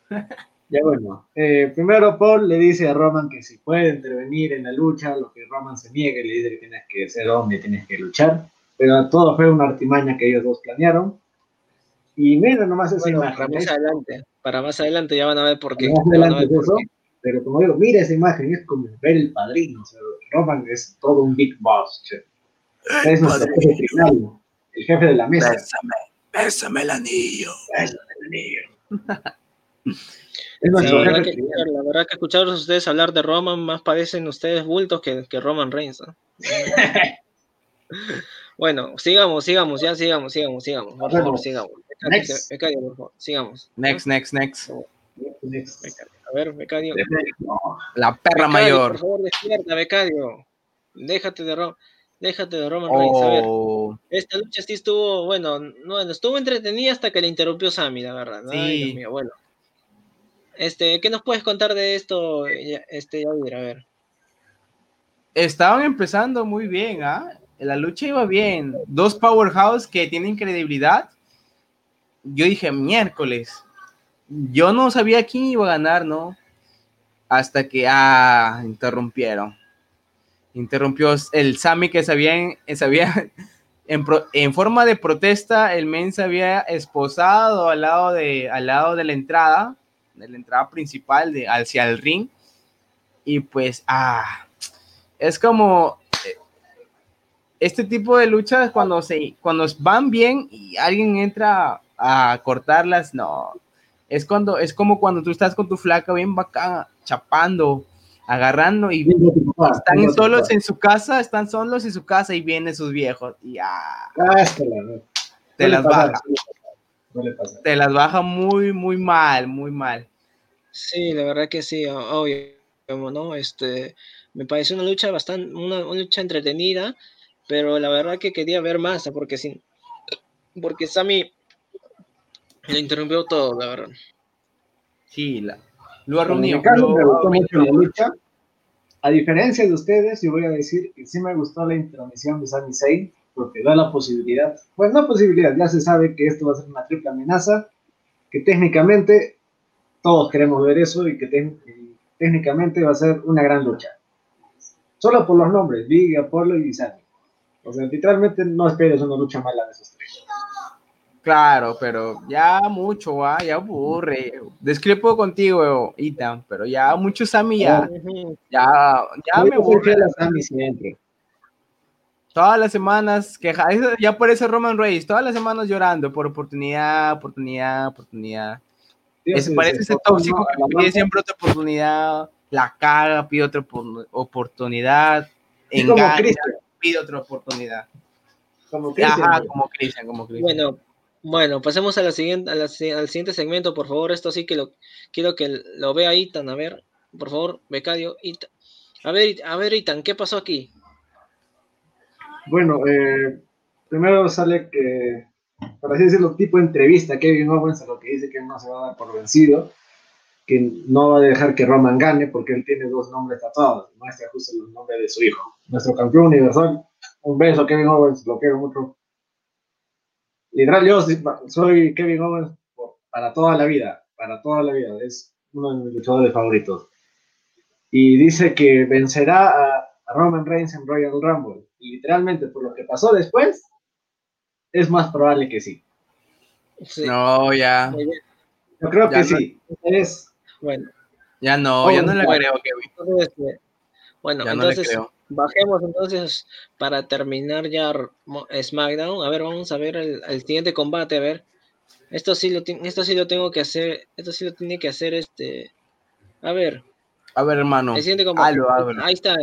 <laughs> Ya bueno, eh, primero Paul le dice a Roman que si puede intervenir en la lucha, lo que Roman se niega y le dice que tienes que ser hombre, tienes que luchar, pero todo fue una artimaña que ellos dos planearon. Y mira nomás esa imagen. Para más, adelante, para más adelante ya van a ver por qué. pero como digo, mira esa imagen, es como ver el padrino. Roman es todo un big boss. Es nuestro jefe final, el jefe de la mesa. Bésame, bésame el anillo. Bésame el anillo. <laughs> la, verdad que, la verdad que escuchar a ustedes hablar de Roman más parecen ustedes bultos que, que Roman Reigns. <laughs> bueno, sigamos, sigamos, ya sigamos, sigamos, sigamos. Por favor, sigamos. Next. Becario, por favor, sigamos. Next, next, next. A ver, Becario. La perra mayor. Por favor, despierta, Becario. Déjate de Roman. Déjate de Roman Reigns. A ver, oh. esta lucha sí estuvo, bueno, no, estuvo entretenida hasta que le interrumpió Sammy, la verdad. Sí. Ay, Dios mío, bueno. Este, ¿qué nos puedes contar de esto, este, a ver? Estaban empezando muy bien, ¿ah? La lucha iba bien. Dos powerhouse que tienen credibilidad. Yo dije, miércoles. Yo no sabía quién iba a ganar, ¿no? Hasta que, ah, interrumpieron. Interrumpió el Sammy que sabía, sabía <laughs> en, en, forma de protesta, el men se había esposado al lado de, al lado de la entrada de la entrada principal de, hacia el ring. Y pues, ah, es como eh, este tipo de luchas cuando, se, cuando van bien y alguien entra a cortarlas, no. Es, cuando, es como cuando tú estás con tu flaca bien bacán, chapando, agarrando y están solos en su casa, están solos en su casa y vienen sus viejos y ah, te las baja. Te las baja muy, muy mal, muy mal. Sí, la verdad que sí, obvio, ¿no? Este, me parece una lucha bastante, una, lucha entretenida, pero la verdad que quería ver más, porque sin, porque Sammy le interrumpió todo, la verdad. Sí, la, lo ha me gustó mucho la lucha. A diferencia de ustedes, yo voy a decir que sí me gustó la intermisión de Sami Zayn, porque da la posibilidad, pues no posibilidad, ya se sabe que esto va a ser una triple amenaza, que técnicamente todos queremos ver eso y que técnicamente va a ser una gran lucha. Solo por los nombres, Big, Apollo y Sammy. O sea, literalmente no esperes una lucha mala de esos tres. Claro, pero ya mucho, ya aburre. Descripo contigo, Ethan, pero ya mucho Sammy ya. Ya, ya me aburre. La Sammy siempre. Todas las semanas, queja, ya eso Roman Reigns, todas las semanas llorando por oportunidad, oportunidad, oportunidad. Ese parece ese tóxico que pide siempre otra oportunidad, la caga, pide otra oportunidad, engaña, pide otra oportunidad. Como Cristian. como Cristian, como Cristian. Bueno, Bueno, pasemos a la siguiente, al siguiente segmento, por favor. Esto sí que lo quiero que lo vea Itan. A ver, por favor, becario. Itan. A ver, a ver, Itan, ¿qué pasó aquí? Bueno, eh, primero sale que, por así decirlo, tipo entrevista Kevin Owens a lo que dice que no se va a dar por vencido, que no va a dejar que Roman gane porque él tiene dos nombres tatuados, muestra justo el nombre de su hijo. Nuestro campeón universal, un beso Kevin Owens, lo quiero mucho. Literal, yo soy Kevin Owens para toda la vida, para toda la vida, es uno de mis luchadores favoritos. Y dice que vencerá a, Roman Reigns en Royal Rumble. Y literalmente, por lo que pasó después, es más probable que sí. No, ya. Yo creo que sí. Es, bueno. Ya no, ya no le creo, Kevin. Bueno, entonces bajemos entonces para terminar ya SmackDown. A ver, vamos a ver el, siguiente combate, a ver. Esto sí lo esto sí lo tengo que hacer, esto sí lo tiene que hacer este a ver. A ver, hermano. El siguiente combate. Ahí está.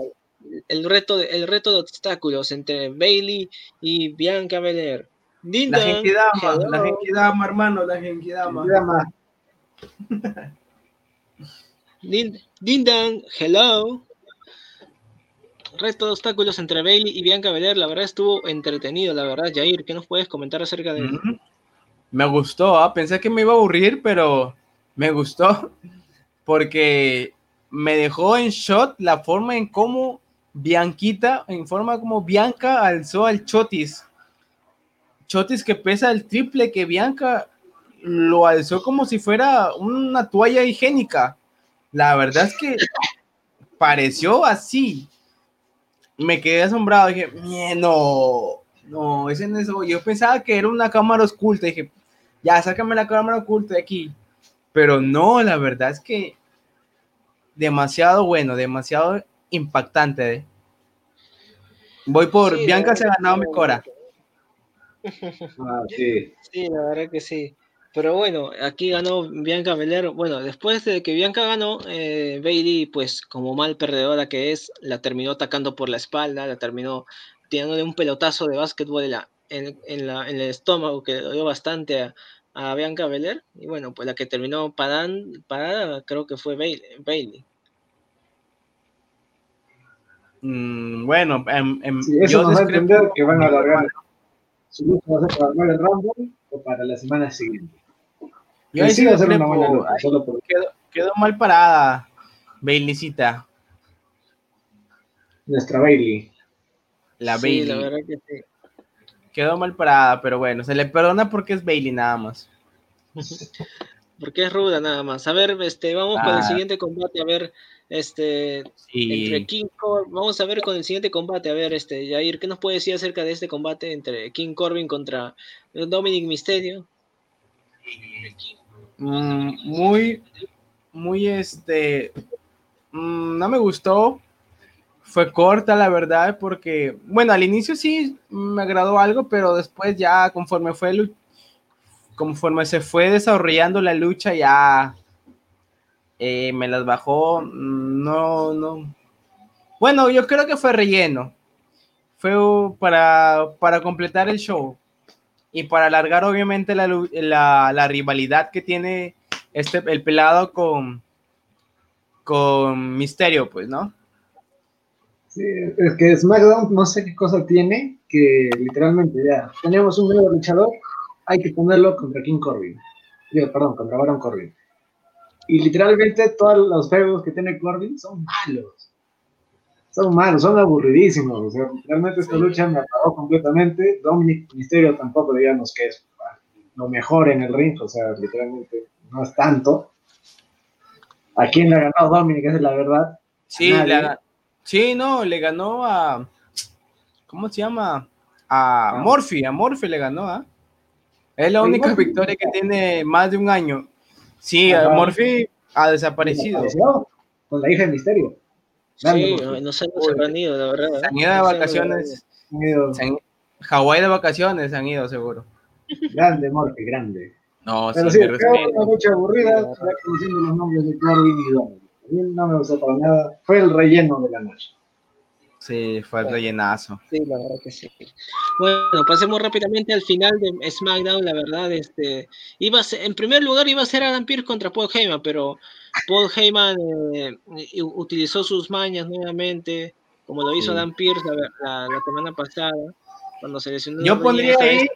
El reto, de, el reto de obstáculos entre Bailey y Bianca Belair. la Genkidama, la Genkidama, hermano, la Genkidama. Dindan, hello. Resto de obstáculos entre Bailey y Bianca Belair, la verdad estuvo entretenido, la verdad, Jair, ¿qué nos puedes comentar acerca de él? Me gustó, ¿ah? pensé que me iba a aburrir, pero me gustó <laughs> porque me dejó en shot la forma en cómo Bianquita, en forma como Bianca alzó al Chotis. Chotis que pesa el triple que Bianca lo alzó como si fuera una toalla higiénica. La verdad es que pareció así. Me quedé asombrado. Dije, no, no, ese no es eso. Yo pensaba que era una cámara oculta. Dije, ya, sácame la cámara oculta de aquí. Pero no, la verdad es que demasiado bueno, demasiado impactante. ¿eh? Voy por Bianca se ha ganado mi cora. Ah, sí. sí, la verdad que sí. Pero bueno, aquí ganó Bianca Belair. Bueno, después de que Bianca ganó, eh, Bailey, pues como mal perdedora que es, la terminó atacando por la espalda, la terminó tirándole un pelotazo de básquetbol en, la, en, la, en el estómago que le dio bastante a, Bianca Belair. Y bueno, pues la que terminó parada creo que fue Bailey. Mm, bueno, em, em, eso nos va a entender que van a alargar su lucha va a ser para el Rumble o para la semana siguiente. Yo sí hacer una buena solo por... quedó, quedó, mal parada, Baileycita. Nuestra Bailey. La Bailey. la verdad que sí. Quedó mal parada, pero bueno, se le perdona porque es Bailey nada más. <laughs> porque es ruda nada más. A ver, este, vamos con el ah. siguiente combate, a ver, este, entre King Corbin, vamos a ver con el siguiente combate, a ver, este, Jair, ¿qué nos puede decir acerca de este combate entre King Corbin contra Dominic Mysterio? Mm, muy, muy este, mm, no me gustó. Fue corta, la verdad, porque, bueno, al inicio sí me agradó algo, pero después ya conforme fue, conforme se fue desarrollando la lucha, ya eh, me las bajó. No, no. Bueno, yo creo que fue relleno. Fue para, para completar el show y para alargar obviamente la, la, rivalidad que tiene este, el pelado con, con Misterio, pues, ¿no? Sí, es que SmackDown no sé qué cosa tiene, que literalmente ya tenemos un nuevo luchador, hay que ponerlo contra King Corbin. perdón, contra Baron Corbin. Y literalmente todos los feudos que tiene Corbin son malos son malos, son aburridísimos. O sea, realmente esta lucha me apagó completamente. Dominic Misterio tampoco digamos que es lo mejor en el ring, o sea, literalmente no es tanto. ¿A quién le ha ganado Dominic? Esa es la verdad. Sí, sí, no, le ganó a. ¿Cómo se llama? A ah. Morphy, a Morphy le ganó, ¿ah? Es la única victoria que tiene más de un año. Sí, a Morphy ha desaparecido. Con la hija de Misterio. Sí, no se han ido, la verdad. Se han ido de vacaciones. Hawái de vacaciones han ido, seguro. Grande, Morte, grande. No, Pero sí, fue una noche aburrida, ya conociendo los nombres de Corbin y Dominic. A mí no me gustó para nada. Fue el relleno de la noche. Sí, fue el rellenazo. Sí, la verdad que sí. Bueno, pasemos rápidamente al final de SmackDown. La verdad, este, iba en primer lugar iba a ser Adam Pearce contra Paul Heyman, pero Paul Heyman eh, utilizó sus mañas nuevamente, como lo hizo Adam Pearce la, semana pasada, cuando se lesionó. Yo pondría ahí,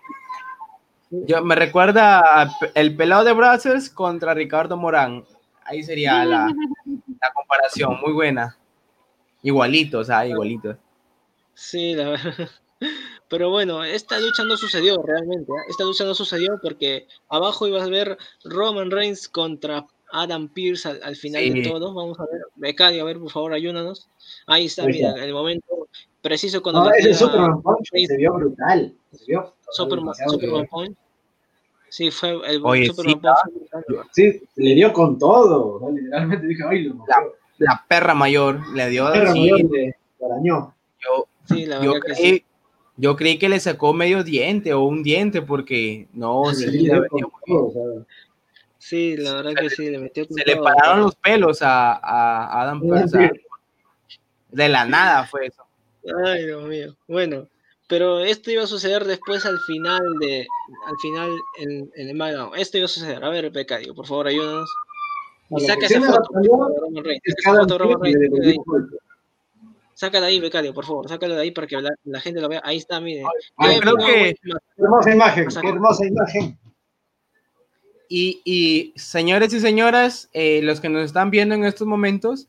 yo, me recuerda el pelado de Brazos contra Ricardo Morán. Ahí sería la, la comparación, muy buena. Igualito, o sea, igualito. Sí, la verdad. <laughs> Pero bueno, esta lucha no sucedió realmente. ¿eh? Esta lucha no sucedió porque abajo ibas a ver Roman Reigns contra Adam Pierce al, final de todo. Vamos a ver, Becario, a ver, por favor, ayúdanos. Ahí está, mira, el momento preciso cuando. No, ese Superman Punch se vio brutal. Se vio Superman, Superman Punch. Sí, fue el Superman Punch. Sí, le dio con todo. Literalmente dije, ay, lo la perra mayor le dio. Perra mayor le arañó. Yo, sí, la yo, creí, que sí. yo creí que le sacó medio diente o un diente porque no, sí, sí, le todo, sí la verdad que sí, le metió Se le pararon los pelos a, a Adam Pearce. De la nada fue eso. Ay, Dios mío. Bueno, pero esto iba a suceder después al final de al final en, en el Magno. Esto iba a suceder. A ver, Becario, por favor, ayúdanos. Y saca esa foto. Sácala ahí, becario, por favor, sácalo de ahí para que la, gente lo vea. Ahí está, creo que... hermosa imagen, qué hermosa imagen. Y, y señores y señoras, eh, los que nos están viendo en estos momentos,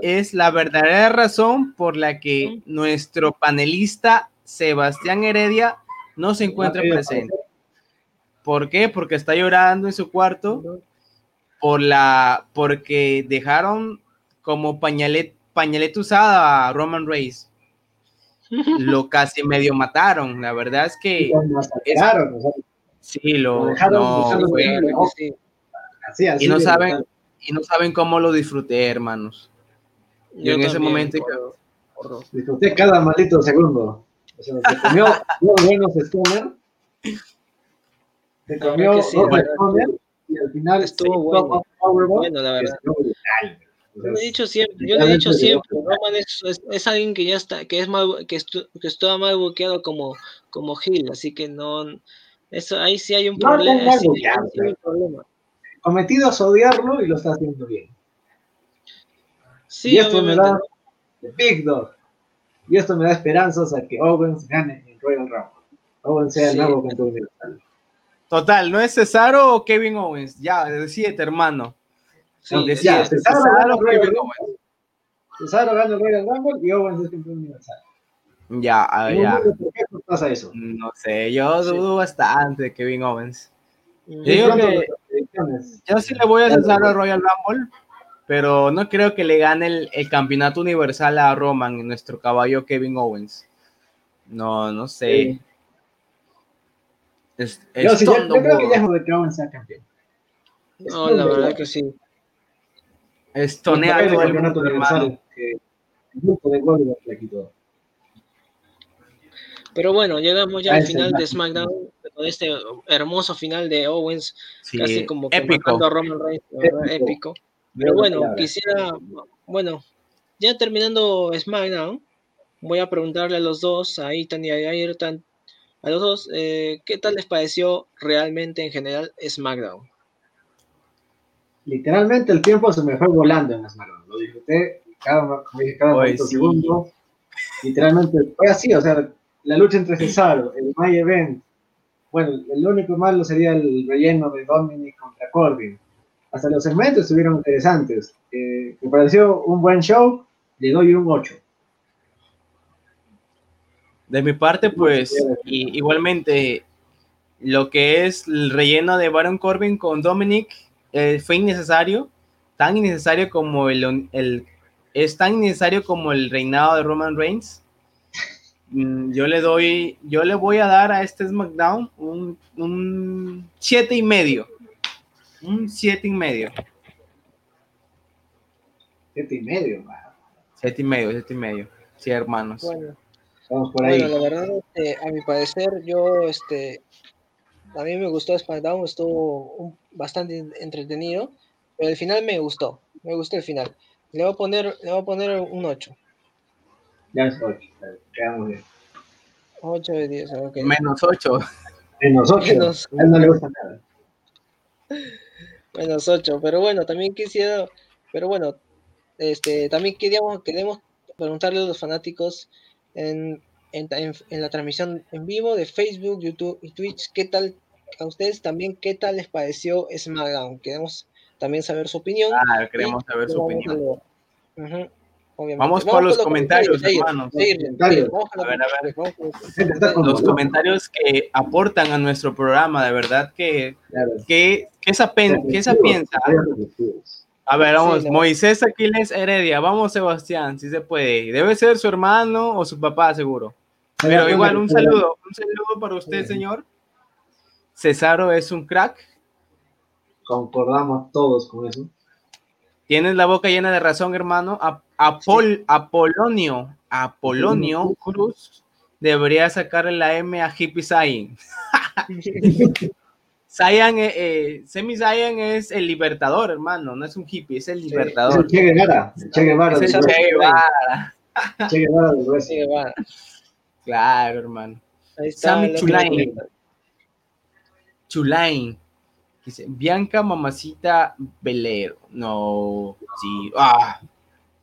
es la verdadera razón por la que nuestro panelista Sebastián Heredia no se encuentra presente. ¿Por qué? Porque está llorando en su cuarto por la, porque dejaron como pañalet, pañaleta usada a Roman Reigns. Lo <laughs> casi medio mataron, la verdad es que... sí, lo, y no saben y no saben cómo lo disfruté, hermanos. Yo, en ese momento disfruté cada maldito segundo. se comió <laughs> dos buenos Stoner. Se comió dos y al final estuvo bueno. bueno, la verdad. Yo le he dicho siempre, yo le he dicho siempre, Roman es, es, alguien que ya está, que es mal, que, estu, que está mal bloqueado como, como Gil, así que no, eso ahí sí hay un no, problema. Sí, sí hay un problema. Cometido es odiarlo y lo está haciendo bien. Sí, y esto me da Big Dog. Y esto me da esperanzas a que Owens gane el Royal Rumble. Owens sea el nuevo campeón universal. Total, ¿no es Cesaro o Kevin Owens? Ya, decídete, hermano. Sí, decídete, Cesaro, Cesaro, o Kevin Owens. Cesaro gana el Royal Rumble y Owens es campeón universal. Ya, a ya. ¿Por qué pasa eso? No sé, yo dudo bastante de Kevin Owens. Yo digo que yo sí le voy a Cesaro al Royal Rumble, pero no creo que le gane el, el, campeonato universal a Roman, nuestro caballo Kevin Owens. No, no sé. Sí. Es, es yo, sí, yo, yo, creo que ya es que Owens sea campeón. No, la verdad que sí. Es toneado el campeonato universal. Que el grupo de Goldberg le quitó. Pero bueno, llegamos ya al final de SmackDown, con este hermoso final de Owens, sí, casi como épico. a Roman Reigns, épico. épico. Pero bueno, quisiera, bueno, ya terminando SmackDown, voy a preguntarle a los dos, a Ethan y a Ayrton, a los dos, eh, ¿qué tal les pareció realmente en general SmackDown? Literalmente el tiempo se me fue volando en SmackDown. Lo disfruté cada, cada sí. segundo. Literalmente fue así, o sea, la lucha entre Cesaro, el My Event. Bueno, el único malo sería el relleno de Dominic contra Corbin. Hasta los segmentos estuvieron interesantes. Eh, me pareció un buen show, le doy un 8. De mi parte, pues y, igualmente lo que es el relleno de Baron Corbin con Dominic eh, fue innecesario, tan innecesario como el, el, es tan innecesario como el reinado de Roman Reigns. Mm, yo le doy, yo le voy a dar a este SmackDown un, un siete y medio, un siete y medio. Siete y medio, man. Siete y medio, siete y medio. Sí, hermanos. Bueno. Bueno, la verdad, este, a mi parecer, yo, este, a mí me gustó SmackDown, estuvo un, bastante entretenido, pero el final me gustó, me gustó el final. Le voy a poner, le voy a poner un 8. Ya es 8, quedamos bien. 8 de 10, ok. Menos 8. Menos 8. Menos- A él no le gusta nada. Menos 8, pero bueno, también quisiera, pero bueno, este, también queríamos, queremos preguntarle a los fanáticos en, en, en- en la transmisión en vivo de Facebook, YouTube y Twitch, ¿qué tal a ustedes también, qué tal les pareció SmackDown? Queremos también saber su opinión. Ah, queremos saber su opinión. obviamente. Vamos por los comentarios, hermanos. Comentarios. Con A ver, a ver. <laughs> con los comentarios. con que aportan a nuestro programa, de verdad que, Claro. que, que esa, pen- que esa piensa. A ver, vamos, Sí. Moisés Aquiles Heredia, vamos Sebastián, si se puede. Debe ser su hermano o su papá, seguro. Pero igual, un saludo, un saludo para usted, señor. Cesaro es un crack. Concordamos todos con eso. Tienes la boca llena de razón, hermano. A- Apol, Apolonio, Apolonio Cruz debería sacarle la M a Hippie Saiyan. <laughs> Saiyan, eh, eh, Semi Saiyan es el libertador, hermano. No es un hippie, es el Es libertador. el Che Guevara. Che Guevara. Es el Che. Guevara. Che Guevara Sí, wrestling. va. Claro, hermano. Ahí está. Sammy Chulain. Chulain. Dice, Bianca Mamacita Velero. No, sí. Ah,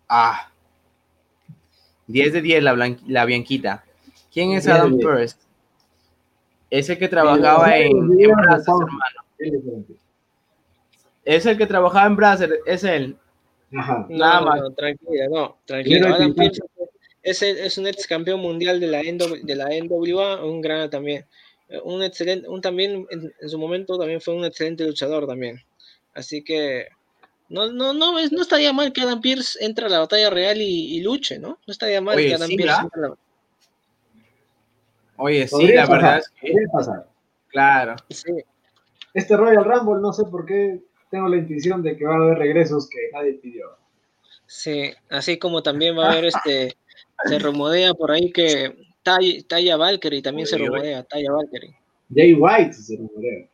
ah. 10 de 10 la, la Bianquita. ¿Quién es 10 de Adam 10. Pearce? Ese que trabajaba en, en Brazzers, hermano. Es el que trabajaba en Brazzers, es él. Ajá. Nada no, más. no, tranquila, no, tranquilo. Quiero Adam. Pearce es, el- es un ex campeón mundial de la, NW de la NWA, un gran también. Eh, Un excelente, un también en, en su momento también fue un excelente luchador también. Así que no, no, no, es, no estaría mal que Adam Pierce entre a la batalla real y, y luche, ¿no? No estaría mal Oye, que Adam sí, Pierce entre a la Oye, sí, la pasar, verdad es que, podría pasar. claro. sí, Este Royal Rumble, no sé por qué tengo la intuición de que va a haber regresos que nadie pidió. sí, así como también va a haber este, se rumorea por ahí que Tay- Taya Valkyrie también se rumorea, Taya Valkyrie. Jay White se rumorea.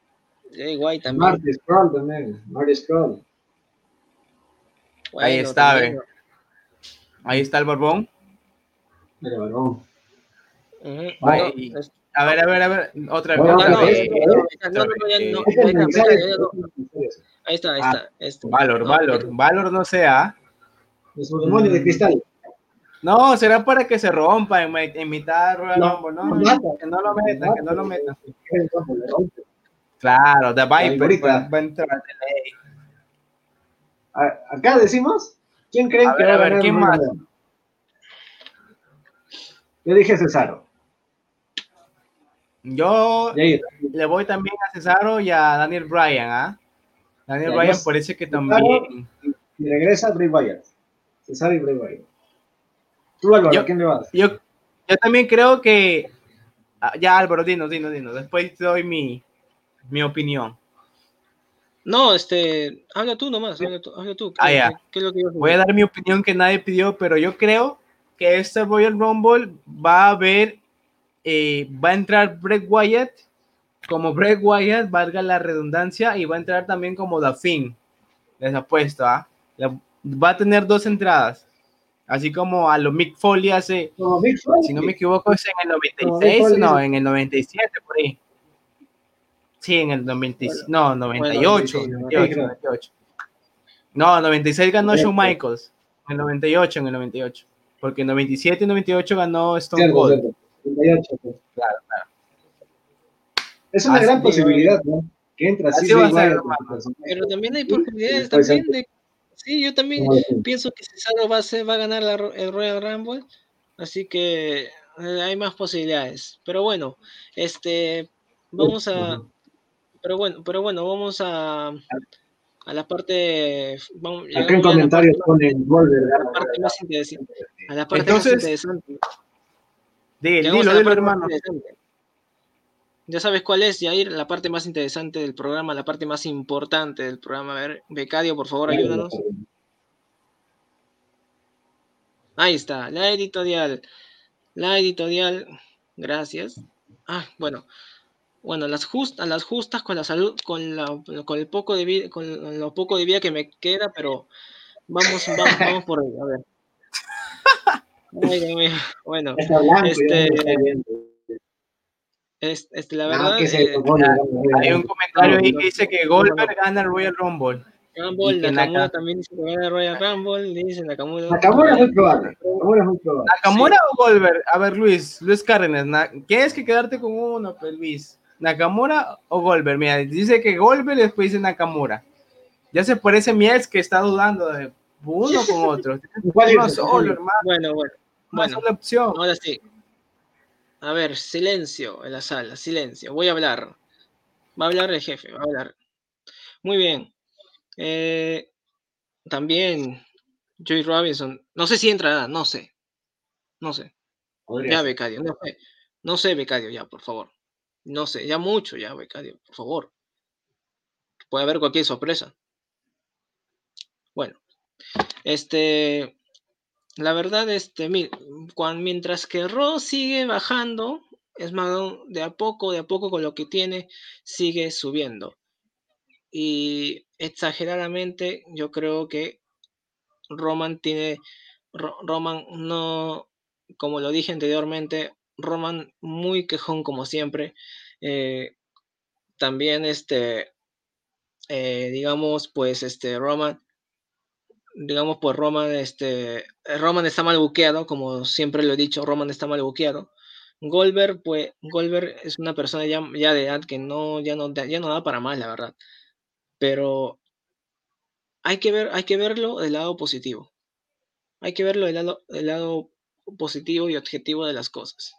Jay White también. Marty Scroll también. Marty Scroll. Bueno, Ahí está, también, ve. Ahí está el barbón. Mira, varón. Ujú. Ay, No, es- A ver, a ver, a ver. Otra Este ahí está. Ahí Ah, está. este. Valor, No, valor. Valor no sea. De su demonio de cristal. No, será para que se rompa en, mi- en mitad de Royal No, no No, mata. que no lo metan, que no lo metan. Claro, The Viper Viperita. va, a entrar Acá decimos, ¿quién creen A que ver, va a a ver, ganar? ¿quién más? Yo dije Cesaro. Yo Jair, le voy también a Cesaro y a Daniel Bryan, ¿ah? Daniel Ya, Bryan parece que Cesaro- también. Y regresa Bray Wyatt. Cesaro y Bray Wyatt. Tú, Álvaro, Yo- ¿a quién le vas? Yo, yo también creo que. ah, Ya, Álvaro, dinos, dinos, dinos. Después te doy mi, mi opinión. No, este, habla tú nomás, habla tú, habla tú. ¿Qué, Ah, ya. qué- qué es lo que ibas a Voy a dar mi opinión que nadie pidió, pero yo creo que este Royal Rumble va a haber, eh, va a entrar Bray Wyatt como Bray Wyatt, valga la redundancia, y va a entrar también como Finn. Les apuesto, ¿ah? La- Va a tener dos entradas, así como a lo Mick Foley hace, Mick Foley. si no me equivoco, es en el Como Mick 96, Foley. no, en el 97, por ahí. Sí, en el 96, no, 98, sí, sí, 98, 98. No, 96 ganó Shawn Michaels. En el 98, en el 98. Porque en 97 y 98 ganó Stone Cold. Cierto. 38, pues. Claro, claro. Es una Así gran que- posibilidad, ¿no? Que entra Así así va a ser. Pero también hay posibilidades también de. Sí, yo también pienso que Cesaro va a, ser, va a ganar la el Royal Rumble, así que eh, hay más posibilidades. Pero bueno, este, vamos a, pero bueno, pero bueno, vamos a, a la parte, vamos, Acá en comentarios parte- ponen a la parte más interesante, a la parte Entonces, más interesante. Dilo, dilo, a hermano. Ya sabes cuál es, Yair, la parte más interesante del programa, la parte más importante del programa. A ver, Becario, por favor, ayúdanos. Ahí está, la editorial. La editorial, gracias. Ah, bueno. Bueno, las justas, las justas con la salud, con la, con el poco de vida, con lo poco de vida que me queda, pero vamos, vamos, vamos por ahí, a ver. Bueno, este, este, la verdad. Eh, hay un comentario ahí que dice que Goldberg gana el Royal Rumble. Rumble, Nakamura también dice que gana el Royal Rumble, dice Nakamura. Nakamura es muy probable. Nakamura, muy probable. ¿Nakamura o Goldberg? A ver, Luis, Luis Cárdenas, ¿quieres que quedarte con uno, pues, Luis? ¿Nakamura o Goldberg? Mira, dice que Goldberg y después dice Nakamura. Ya se parece Mies que está dudando de uno con otro. <laughs> uno solo, hermano. Bueno, bueno. Bueno, opción. ahora sí. A ver, silencio en la sala, silencio. Voy a hablar. Va a hablar el jefe, va a hablar. Muy bien. Eh, también Joey Robinson. No sé si entrará, no sé. No sé. ya, Becadio, no sé. No sé, Becadio, ya, por favor. No sé, ya mucho, ya, Becadio, por favor. Puede haber cualquier sorpresa. Bueno, este, la verdad, este, mientras que Raw sigue bajando, más, de a poco, de a poco con lo que tiene, sigue subiendo. Y exageradamente, yo creo que Roman tiene, Roman no, como lo dije anteriormente, Roman muy quejón como siempre. Eh, también, este, eh, digamos, pues, este, Roman digamos, pues Roman, este, Roman está mal buqueado, como siempre lo he dicho, Roman está mal buqueado. Goldberg, pues, Goldberg es una persona ya, ya de edad que no, ya no, ya no da para más, la verdad. Pero hay que ver, hay que verlo del lado positivo. Hay que verlo del lado, del lado positivo y objetivo de las cosas.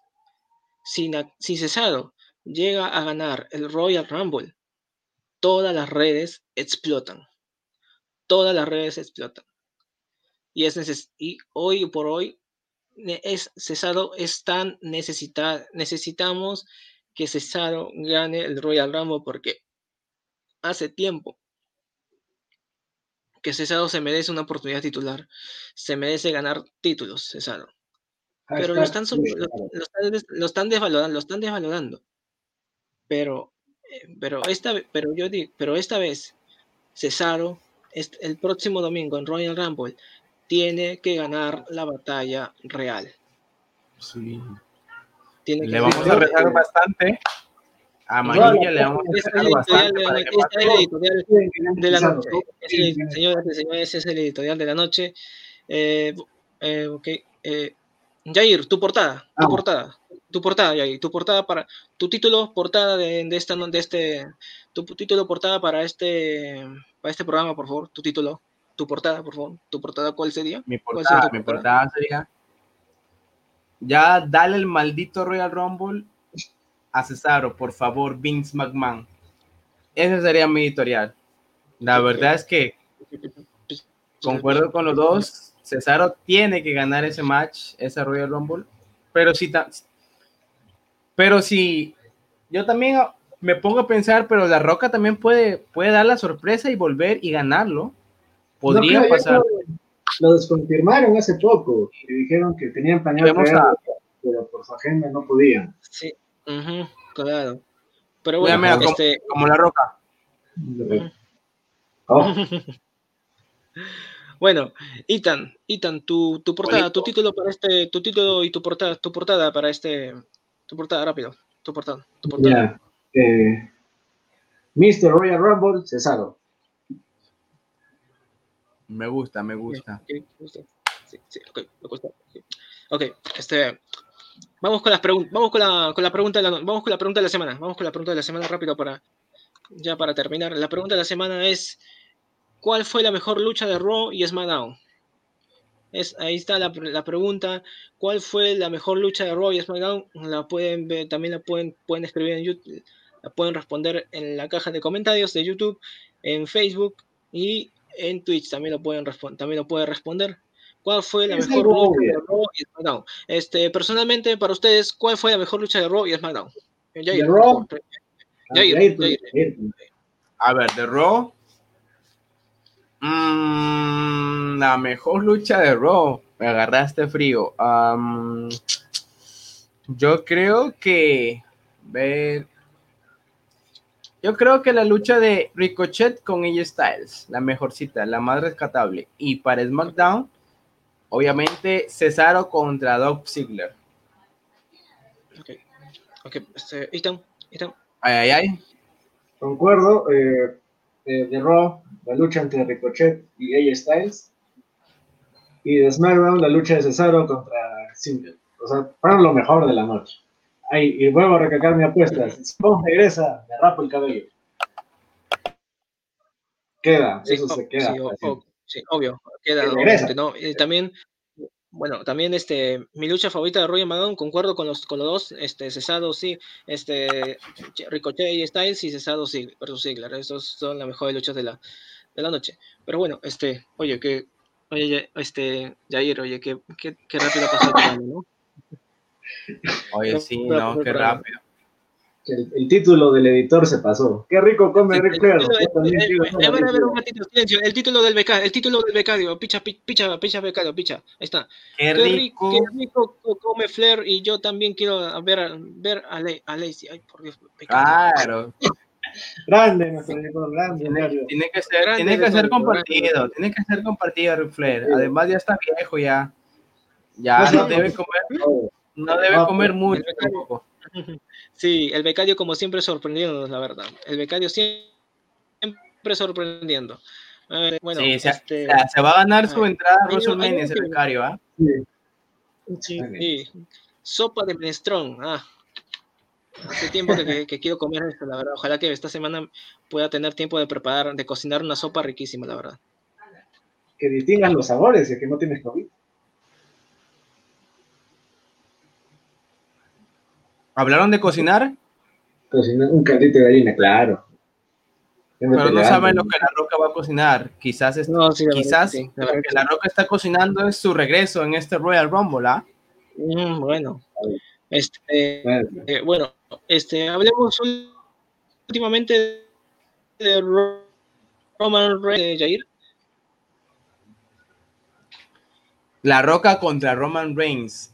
Si, si Cesaro llega a ganar el Royal Rumble, todas las redes explotan todas las redes explotan. Y, es y hoy por hoy es Cesaro es tan necesitado, necesitamos que Cesaro gane el Royal Rumble porque hace tiempo que Cesaro se merece una oportunidad titular, se merece ganar títulos, Cesaro. Pero lo están, lo, están desvalorando, lo están desvalorando. Pero, eh, pero esta, pero yo digo, pero esta vez Cesaro el próximo domingo en Royal Rumble tiene que ganar la batalla real. Sí. le vamos a rezar bastante. A Manilla le vamos a rezar bastante. Esta es el editorial de la noche. Señoras y señores, es el editorial de la noche. Eh, eh, ok. Eh, Jair, tu portada. Tu portada tu portada, Jair, tu portada para tu título portada de, de esta de este tu título portada para este para este programa, por favor, tu título, tu portada, por favor, tu portada, ¿cuál sería? Mi portada, mi portada sería ya dale el maldito Royal Rumble a Cesaro, por favor, Vince McMahon. Ese sería mi editorial. La verdad es que concuerdo con los dos. Cesaro tiene que ganar ese match, ese Royal Rumble. Pero si, pero si yo también me pongo a pensar, pero La Roca también puede, puede dar la sorpresa y volver y ganarlo. Podría pasar. Lo, desconfirmaron hace poco y dijeron que tenían planeado pero por su agenda no podían. Sí, claro. Pero bueno, este... como, La Roca. Oh. <laughs> bueno, Ethan, Ethan, tu, tu portada, tu título para este, tu título y tu portada, tu portada para este, tu portada rápido, tu portada, tu portada. Eh, Mr. Royal Rumble, Cesaro. Me gusta, me gusta. Sí, sí, ok, me gusta. Ok, este, vamos con las preguntas, vamos con la, con la pregunta de la, vamos con la pregunta de la semana, vamos con la pregunta de la semana rápido para, ya para terminar. La pregunta de la semana es, ¿cuál fue la mejor lucha de Raw y SmackDown? Es, ahí está la, la, pregunta. ¿Cuál fue la mejor lucha de Raw y SmackDown? La pueden ver, también la pueden, pueden escribir en YouTube pueden responder en la caja de comentarios de YouTube, en Facebook y en Twitch también lo pueden también lo puede responder. ¿Cuál fue la mejor lucha de Raw y SmackDown? Este, personalmente, para ustedes, ¿cuál fue la mejor lucha de Raw y SmackDown? de Raw. A ver, de Raw. Mm, la mejor lucha de Raw. Me agarraste frío. yo creo que. Ver. Yo creo que la lucha de Ricochet con AJ Styles, la mejor cita, la más rescatable. Y para SmackDown, obviamente Cesaro contra Doc Ziggler. Ok, ok, este, Ethan, Ethan. Ay, ay, ay. Concuerdo, eh, eh, de Raw, la lucha entre Ricochet y AJ Styles. Y de SmackDown, la lucha de Cesaro contra Ziggler. O sea, fueron lo mejor de la noche. Ay, y vuelvo a recalcar mi apuesta. Si Pong regresa, me rapo el cabello. Queda, Sí, eso se queda. sí, obvio, queda, Que ¿no? Y también, bueno, también este, mi lucha favorita de Royal Madon, concuerdo con los, con los dos, este, Cesado, sí, este, Ricochet y Styles y Cesado, sí, versus Ziggler, esos son las mejores luchas de la, de la noche. Pero bueno, este, oye, que, oye, este, Jair, oye, que, que, que rápido pasó el programa, ¿no? Oye, <laughs> sí, no, qué rápido. El, el título del editor se pasó. Qué rico come El Ric Flair. el- título del becario, el título del becario, picha, pi- picha, picha, picha becario, picha, ahí está. Qué Qué rico, qué rico co- come Flair y yo también quiero ver, a- ver a, Le- a Lacey. Ay, por Dios, becario. Claro. <laughs> Grande, nuestro editor, grande. Tiene, que ser, Grande tiene que ser compartido, tiene que ser compartido, Ric Flair. Sí. Además ya está viejo ya. Ya No, no debe comer, no debe No, comer pues, mucho tampoco. Sí, el becario como siempre sorprendiéndonos, la verdad. El becario siempre sorprendiendo. Ver, bueno, sí, se, este, se va a ganar su ay, entrada a WrestleMania ese becario, ¿ah? Sí. sí, Muy sí, sopa de minestrón. Ah, hace tiempo que, que- que quiero comer esto, la verdad. Ojalá que esta semana pueda tener tiempo de preparar, de cocinar una sopa riquísima, la verdad. Que distingas los sabores, es que no tienes COVID. ¿Hablaron de cocinar? Cocinar un caldito de gallina, claro. Pero no saben lo que la roca va a cocinar. Quizás, es- No, sí, quizás sí, la lo verdad que que la roca está cocinando es su regreso en este Royal Rumble, ¿ah? Mm, bueno, este, Bueno, eh, bueno, este, hablemos últimamente de Ro- Roman Reigns, Jair. La Roca contra Roman Reigns.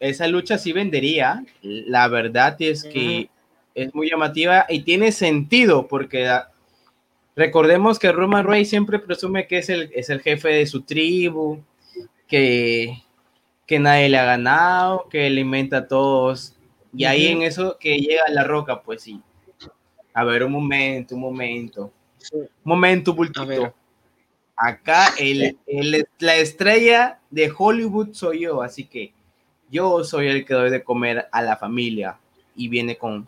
Esa lucha sí vendería. La verdad es que es muy llamativa y tiene sentido porque ah, recordemos que Roman Reigns siempre presume que es el, es el jefe de su tribu, que, que nadie le ha ganado, que le inventa a todos. Y ahí en eso que llega La Roca, pues sí. A ver, un momento, un momento. Un momento, bultito. Acá el, el- la estrella de Hollywood soy yo, así que yo soy el que doy de comer a la familia. Y viene con.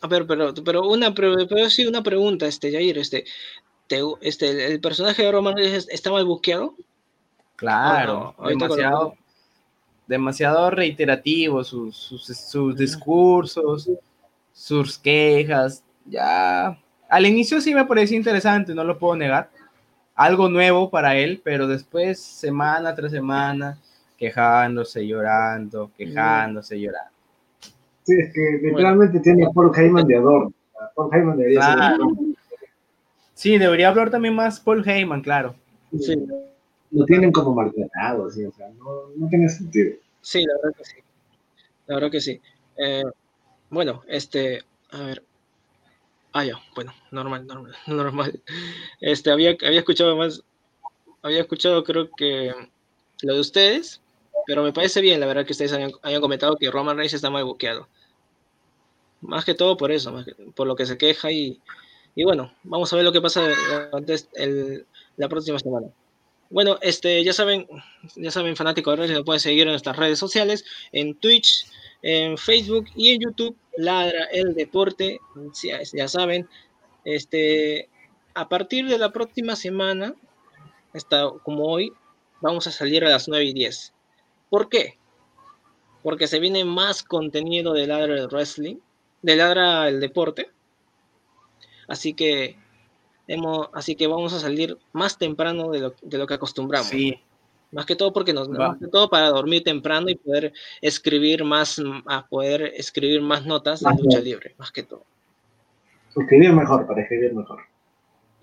A ver, pero, pero una, pero sí una pregunta, este, Jair, este, te- este, el personaje de Roman Reigns está mal buqueado. Claro, no, demasiado, demasiado reiterativo sus, sus, sus discursos, sus quejas. Ya. Al inicio sí me parecía interesante, no lo puedo negar. Algo nuevo para él, pero después, semana tras semana, quejándose, llorando, quejándose, llorando. sí, es que literalmente tiene a Paul Heyman de adorno. Paul Heyman debería Claro. Sí, debería hablar también más Paul Heyman, claro. ser. Lo tienen como maltratado, sí, o sea, no, no tiene sentido. Sí, la verdad que sí. La verdad que sí. Eh, bueno, este, a ver. Ah, ya, bueno, normal, normal, <laughs> normal. Este, había, había escuchado más, había escuchado creo que lo de ustedes, pero me parece bien, la verdad que ustedes hayan, hayan comentado que Roman Reigns está mal buqueado. Más que todo por eso, por lo que se queja y, y bueno, vamos a ver lo que pasa antes el, la próxima semana. Bueno, este, ya saben, ya saben, fanáticos de Wrestling, nos pueden seguir en nuestras redes sociales, en Twitch, en Facebook y en YouTube, Ladra el Deporte, ya, ya saben, este, a partir de la próxima semana, hasta como hoy, vamos a salir a las 9 y 10. ¿Por qué? Porque se viene más contenido de Ladra el Wrestling, de Ladra el Deporte, así que hemos, así que vamos a salir más temprano de lo, de lo que acostumbramos. Sí, Más que todo porque nos Va. más que todo para dormir temprano y poder escribir más a poder escribir más notas de lucha libre, más que todo. Escribir mejor, para escribir mejor.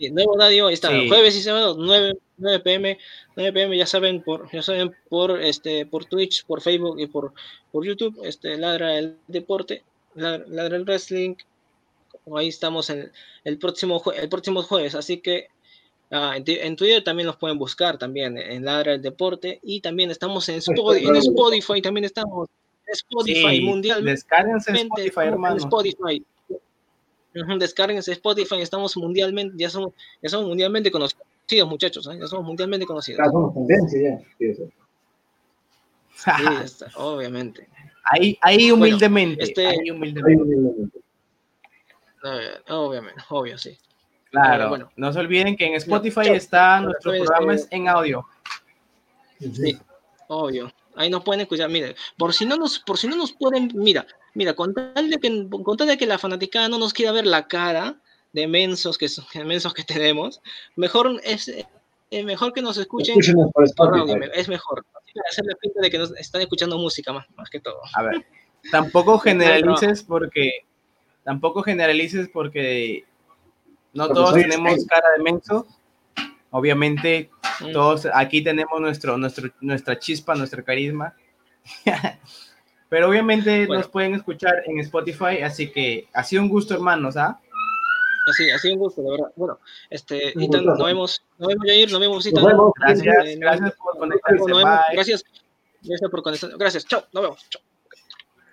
Nuevo horario ahí está, Sí. jueves y sábado 9, 9 pm, 9 pm ya saben por ya saben por este por Twitch, por Facebook y por por YouTube, este ladra el deporte, ladra, ladra el wrestling. Ahí estamos en el próximo jue- el próximo jueves, así que Ah, en, Twitter también nos pueden buscar también en Ladra del Deporte y también estamos en Spotify, en Spotify también estamos en Spotify mundial. Descárguense Spotify, hermano. Spotify. Descárguense Spotify, estamos mundialmente, ya somos, ya somos mundialmente conocidos, muchachos, ¿eh? ya somos mundialmente conocidos. Ya somos tendencia ya. Sí, obviamente. Ahí, ahí humildemente. este, ahí humildemente. obviamente, obvio, sí. Claro, bueno. no se olviden que en Spotify está nuestro programa este, en audio. Sí, obvio. Ahí nos pueden escuchar. Mire, por si no nos, por si no nos pueden, mira, mira, con tal de que, con tal de que la fanaticada no nos quiera ver la cara de mensos que, mensos que tenemos, mejor es eh, mejor que nos escuchen. Por es mejor. Hacer la pinta de que nos están escuchando música más, más que todo. A ver, tampoco <laughs> generalices porque tampoco generalices porque no todos tenemos cara de menso. Obviamente, mm. todos aquí tenemos nuestro, nuestro, nuestra chispa, nuestro carisma. <laughs> Pero obviamente nos pueden escuchar en Spotify, así que ha sido un gusto, hermanos, ¿ah? Así, ha sido un gusto, de verdad. Bueno, este, Ethan, nos vemos, nos vemos, Jair, nos vemos, Ethan. Gracias, gracias por conectarse. Gracias, gracias por conectarse. Gracias, chao, nos vemos, chao.